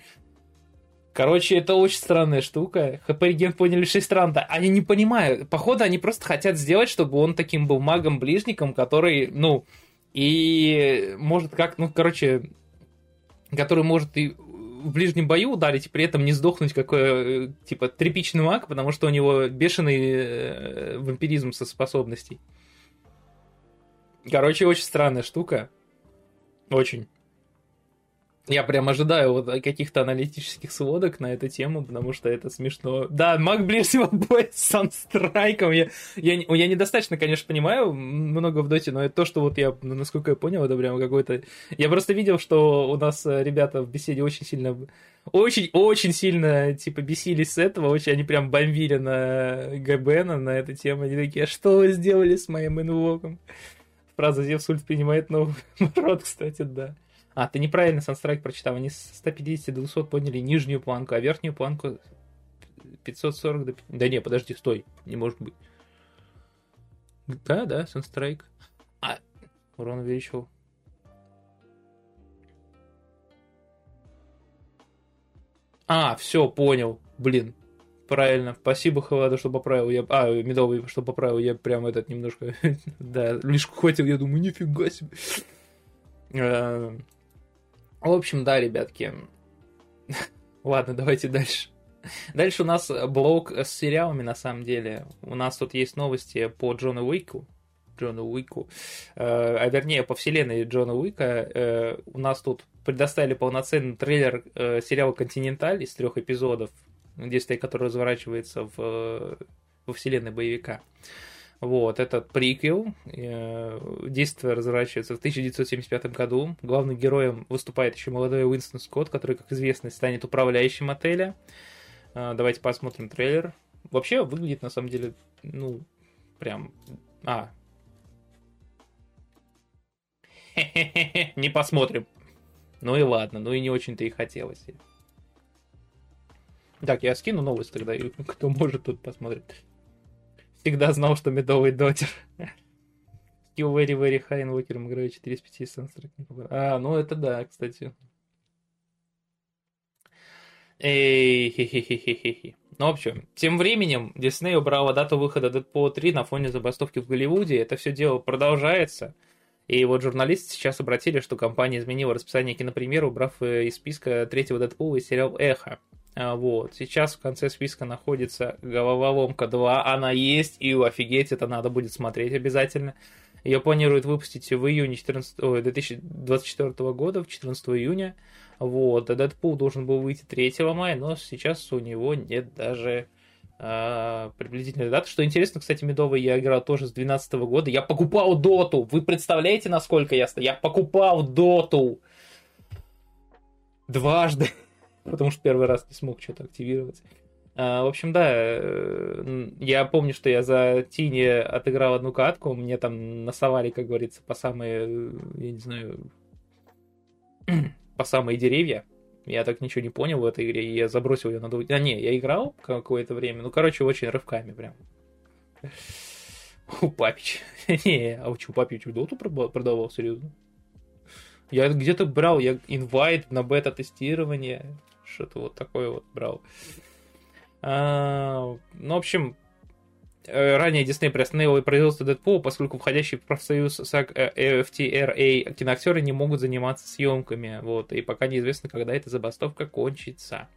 Короче, это очень странная штука. ХП поняли 6 ранда. Они не понимают. Походу, они просто хотят сделать, чтобы он таким был магом-ближником, который, ну, и может как, ну, короче, который может и в ближнем бою ударить при этом не сдохнуть как, э, типа, тряпичный маг, потому что у него бешеный э, вампиризм со способностей. Короче, очень странная штука. Очень. Я прям ожидаю вот каких-то аналитических сводок на эту тему, потому что это смешно. Да, маг ближнего боя с санстрайком. Я, я, я недостаточно, конечно, понимаю много в доте, но это то, что вот я, ну, насколько я понял, это прям какой-то... Я просто видел, что у нас э, ребята в беседе очень сильно... Очень-очень сильно, типа, бесились с этого, очень они прям бомбили на ГБН на эту тему. Они такие, а что вы сделали с моим инвоком? Фраза Зевс ульт принимает новый [LAUGHS] рот, кстати, да. А, ты неправильно Санстрайк прочитал. Они с 150 до 200 подняли нижнюю планку, а верхнюю планку 540 до... Да не, подожди, стой. Не может быть. Да, да, Санстрайк. А, урон увеличил. А, все, понял. Блин, правильно. Спасибо, Хавада, что поправил. Я... А, Медовый, что поправил. Я прям этот немножко... [LAUGHS] да, лишь хватил, я думаю, нифига себе. В общем, да, ребятки. [LAUGHS] Ладно, давайте дальше. Дальше у нас блок с сериалами, на самом деле. У нас тут есть новости по Джону Уику. Джону Уику. Э, а вернее, по вселенной Джона Уика. Э, у нас тут предоставили полноценный трейлер э, сериала «Континенталь» из трех эпизодов, действие который разворачивается в, во вселенной боевика. Вот, этот приквел. Э, действие разворачивается в 1975 году. Главным героем выступает еще молодой Уинстон Скотт, который, как известно, станет управляющим отеля. Э, давайте посмотрим трейлер. Вообще выглядит, на самом деле, ну, прям... А. [LAUGHS] Не посмотрим. Ну и ладно, ну и не очень-то и хотелось. Так, я скину новость тогда, кто может, тут посмотрит. Всегда знал, что медовый дотер. Skill very very high инвокером играю 4 из 5 Sunstroke. А, ну это да, кстати. Эй, хе-хе-хе-хе-хе. Ну, в общем, тем временем Дисней убрала дату выхода Deadpool 3 на фоне забастовки в Голливуде. Это все дело продолжается. И вот журналисты сейчас обратили, что компания изменила расписание кинопремьеры, убрав э, из списка третьего Дэдпула и сериал «Эхо». А, вот. Сейчас в конце списка находится «Головоломка 2». Она есть, и офигеть, это надо будет смотреть обязательно. Ее планируют выпустить в июне 14, ой, 2024 года, в 14 июня. Вот. А Дэдпул должен был выйти 3 мая, но сейчас у него нет даже а, приблизительной даты. Что интересно, кстати, Медовый я играл тоже с 2012 года. Я покупал Доту. Вы представляете, насколько я... Я покупал Доту. Дважды [LAUGHS] потому что первый раз не смог что-то активировать. А, в общем, да, э, я помню, что я за Тини отыграл одну катку, мне там насовали, как говорится, по самые, я не знаю, [CLEARS THROAT] по самые деревья. Я так ничего не понял в этой игре, и я забросил ее на двух... А, не, я играл какое-то время, ну, короче, очень рывками прям. У Папич. [LAUGHS] не, а у что, Папич доту продавал, серьезно? Я где-то брал, я инвайт на бета-тестирование что-то вот такое вот брал. А, ну, в общем, ранее Дисней приостановил производство Дэдпула, поскольку входящие в профсоюз FTRA киноактеры не могут заниматься съемками, вот, и пока неизвестно, когда эта забастовка кончится.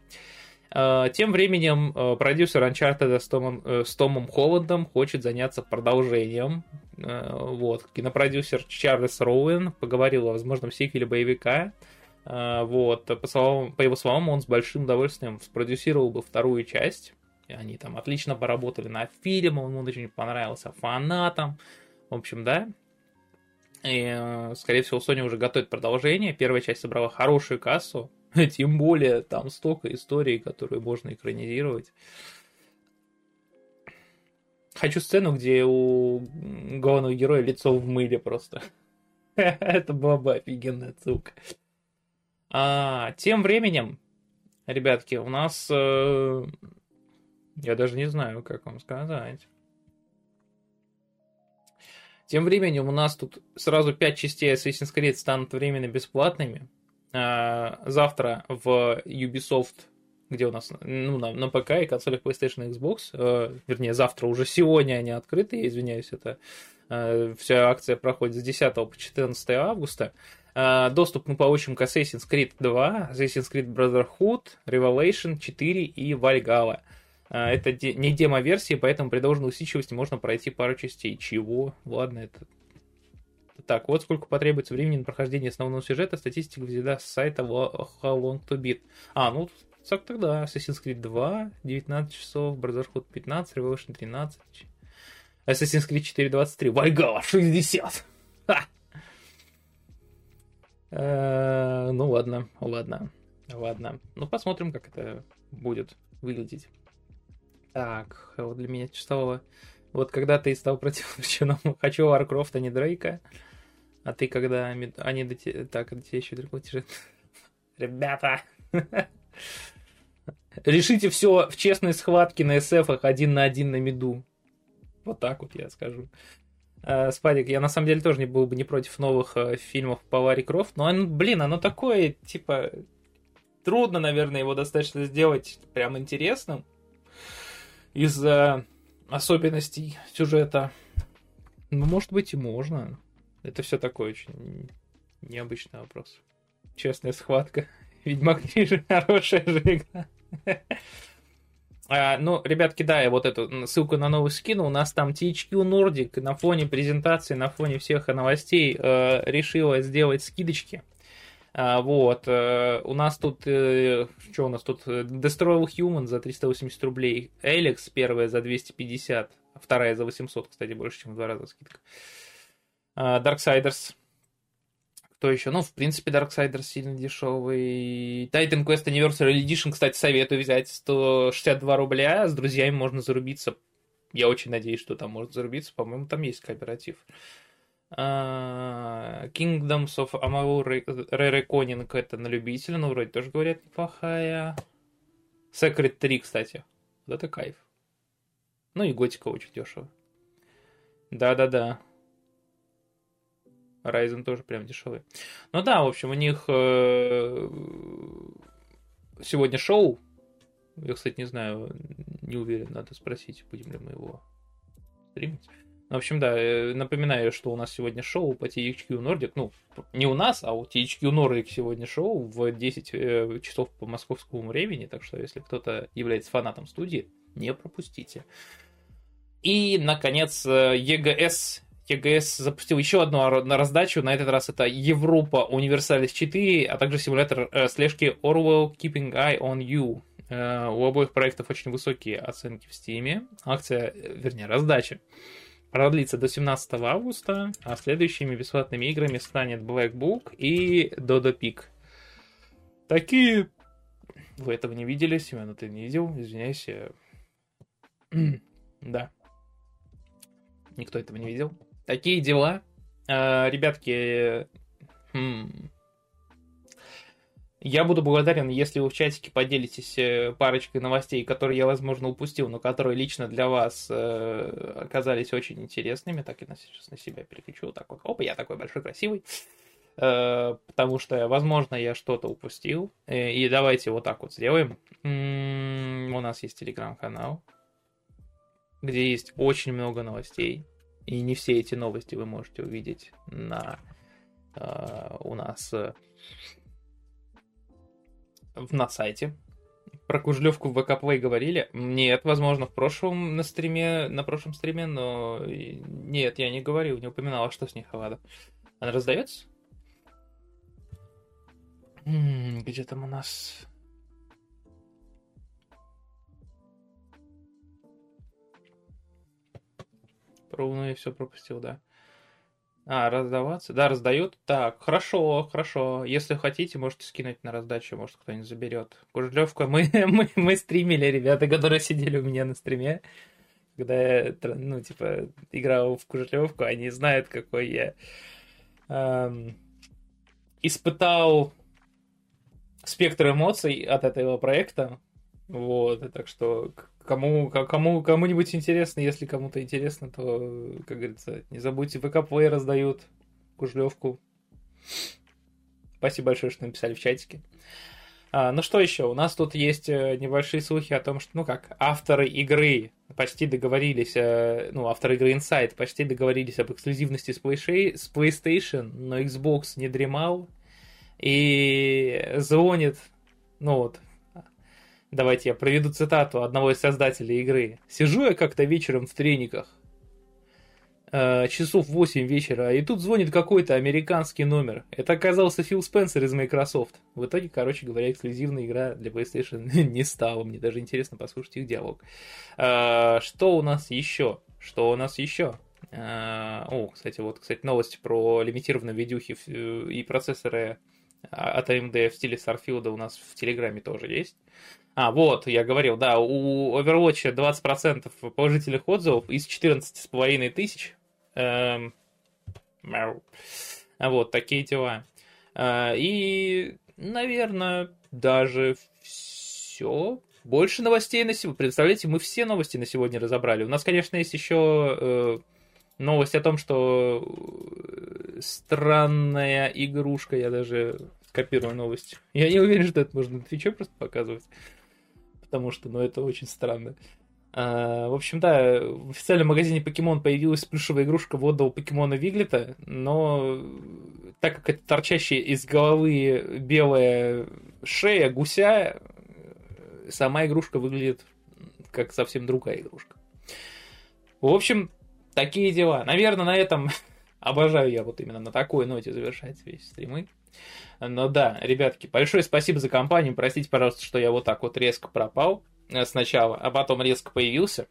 А, тем временем э, продюсер Uncharted с Томом, э, с Томом Холландом хочет заняться продолжением. Вот. Кинопродюсер Чарльз Роуэн поговорил о возможном сиквеле боевика. Вот, по, словам, по его словам, он с большим удовольствием спродюсировал бы вторую часть. Они там отлично поработали над фильмом, он очень понравился фанатам. В общем, да. И, э, скорее всего, Sony уже готовит продолжение. Первая часть собрала хорошую кассу. [LAUGHS] Тем более, там столько историй, которые можно экранизировать. Хочу сцену, где у главного героя лицо в мыле просто. [LAUGHS] Это была бы офигенная ссылка. А, тем временем, ребятки, у нас... Э, я даже не знаю, как вам сказать. Тем временем у нас тут сразу 5 частей Assassin's Creed станут временно бесплатными. А, завтра в Ubisoft, где у нас ну, на, на ПК и консолях PlayStation и Xbox, э, вернее, завтра уже сегодня они открыты, я извиняюсь, это э, вся акция проходит с 10 по 14 августа. А, доступ мы получим к Assassin's Creed 2, Assassin's Creed Brotherhood, Revelation 4 и Valhalla. Это не демо-версии, поэтому при должной усидчивости можно пройти пару частей. Чего? Ладно, это... Так, вот сколько потребуется времени на прохождение основного сюжета, статистика взята с сайта How Long To Beat. А, ну, так тогда Assassin's Creed 2, 19 часов, Brotherhood 15, Revelation 13, Assassin's Creed 4, 23, Valhalla 60. Ха! Э, ну ладно, ладно, ладно. Ну посмотрим, как это будет выглядеть. Так, вот для меня чувствовало. Вот когда ты стал против причинам, [LAUGHS] хочу Варкрофта, а не Дрейка. А ты когда... Они до тебя... Так, до тебя еще другой тяжет. [LAUGHS] Ребята! [LAUGHS] Решите все в честной схватке на СФах один на один на меду. Вот так вот я скажу. Uh, Спадик, я на самом деле тоже не был бы не против новых uh, фильмов по Ларри Крофт, но, он, блин, оно такое, типа, трудно, наверное, его достаточно сделать прям интересным из-за особенностей сюжета. Ну, может быть, и можно. Это все такое очень необычный вопрос. Честная схватка. [LAUGHS] Ведьмак 3 же [LAUGHS] хорошая же игра. [LAUGHS] А, ну, ребятки, да, я вот эту ссылку на новый скину. У нас там THQ Nordic на фоне презентации, на фоне всех новостей э, решила сделать скидочки. А, вот. Э, у нас тут... Э, что у нас тут? Destroy All Human за 380 рублей. Эликс первая за 250. Вторая за 800, кстати, больше, чем в два раза скидка. А, Darksiders кто еще? Ну, в принципе, Darksiders сильно дешевый. Titan Quest Anniversary Edition, кстати, советую взять 162 рубля. С друзьями можно зарубиться. Я очень надеюсь, что там можно зарубиться. По-моему, там есть кооператив. Uh, Kingdoms of Amalur Re-Reckoning это на любителя, но вроде тоже говорят неплохая. Secret 3, кстати. Вот это кайф. Ну и Готика очень дешево. Да-да-да. Ryzen тоже прям дешевый. Ну да, в общем, у них э, сегодня шоу. Я, кстати, не знаю, не уверен, надо спросить, будем ли мы его стримить. В общем, да, э, напоминаю, что у нас сегодня шоу по THQ Nordic. Ну, не у нас, а у THQ Nordic сегодня шоу в 10 э, часов по московскому времени. Так что, если кто-то является фанатом студии, не пропустите. И, наконец, EGS ЕГС запустил еще одну на раздачу. На этот раз это Европа Universalis 4, а также симулятор э, слежки Orwell Keeping Eye on You. Э, у обоих проектов очень высокие оценки в Steam. Акция, э, вернее, раздача продлится до 17 августа, а следующими бесплатными играми станет Black Book и Dodo Peak. Такие... Вы этого не видели, Семен, ты не видел, извиняюсь. [CLEARS THROAT] да. Никто этого не видел. Такие дела. А, ребятки, хм, я буду благодарен, если вы в чатике поделитесь э, парочкой новостей, которые я, возможно, упустил, но которые лично для вас э, оказались очень интересными. Так на, сейчас на себя переключу. Так вот, опа, я такой большой, красивый. Э, потому что, возможно, я что-то упустил. Э, и давайте вот так вот сделаем. М-м, у нас есть телеграм-канал, где есть очень много новостей и не все эти новости вы можете увидеть на у нас на сайте. Про Кужлевку в ВК говорили? Нет, возможно, в прошлом на стриме, на прошлом стриме, но нет, я не говорил, не упоминал, а что с ней Хавада. Она раздается? Где там у нас Ровно и все пропустил, да. А, раздаваться? Да, раздают. Так, хорошо, хорошо. Если хотите, можете скинуть на раздачу, может кто-нибудь заберет. Кужлевка, мы, [LAUGHS] мы, мы стримили, ребята, которые сидели у меня на стриме. Когда я, ну, типа, играл в Кужлевку, они знают, какой я эм, испытал спектр эмоций от этого проекта. Вот, так что кому, кому, кому-нибудь интересно, если кому-то интересно, то, как говорится, не забудьте, ВК Play раздают Кужлевку. Спасибо большое, что написали в чатике. А, ну что еще? У нас тут есть э, небольшие слухи о том, что, ну как, авторы игры почти договорились, э, ну, авторы игры Inside почти договорились об эксклюзивности с PlayStation, но Xbox не дремал и звонит, ну вот, давайте я проведу цитату одного из создателей игры. «Сижу я как-то вечером в трениках, Э, часов 8 вечера, и тут звонит какой-то американский номер. Это оказался Фил Спенсер из Microsoft. В итоге, короче говоря, эксклюзивная игра для PlayStation [LAUGHS] не стала. Мне даже интересно послушать их диалог. Э, что у нас еще? Что у нас еще? Э, о, кстати, вот, кстати, новости про лимитированные видюхи и процессоры от AMD в стиле Starfield у нас в Телеграме тоже есть. А, вот, я говорил, да, у Overwatch 20% положительных отзывов из 14,5 тысяч Эм, вот, такие дела. Э, и, наверное, даже все. Больше новостей на сегодня. Представляете, мы все новости на сегодня разобрали. У нас, конечно, есть еще э, новость о том, что э, странная игрушка, я даже скопирую новость. Я не уверен, что это можно на Твиче просто показывать. Потому что, ну, это очень странно. А, в общем, да, в официальном магазине Покемон появилась плюшевая игрушка водного покемона Виглета, но так как это торчащая из головы белая шея гуся, сама игрушка выглядит как совсем другая игрушка. В общем, такие дела. Наверное, на этом [LAUGHS] обожаю я вот именно на такой ноте завершать весь стримы. Но да, ребятки, большое спасибо за компанию. Простите, пожалуйста, что я вот так вот резко пропал. Э, сначала, а потом резко появился.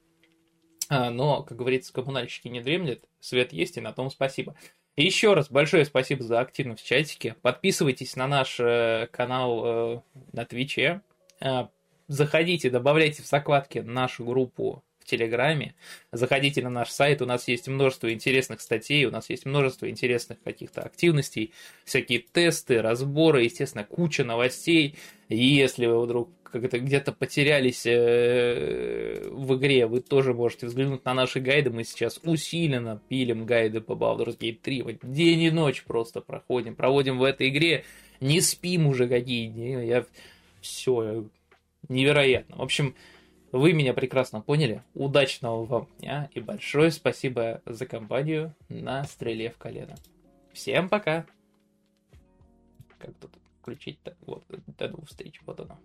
А, но, как говорится, коммунальщики не дремлет, свет есть, и на том спасибо. И еще раз большое спасибо за активность в чатике. Подписывайтесь на наш э, канал э, на Твиче. Заходите, добавляйте в закладки нашу группу в Телеграме. Заходите на наш сайт, у нас есть множество интересных статей, у нас есть множество интересных каких-то активностей, всякие тесты, разборы, естественно, куча новостей. И если вы вдруг как-то где-то потерялись э, в игре, вы тоже можете взглянуть на наши гайды. Мы сейчас усиленно пилим гайды по Baldur's Gate 3. Вот день и ночь просто проходим, проводим в этой игре. Не спим уже какие дни. Я... Все, невероятно. В общем, вы меня прекрасно поняли. Удачного вам дня и большое спасибо за компанию на стреле в колено. Всем пока! Как тут включить-то? Вот, до двух встреч, вот оно.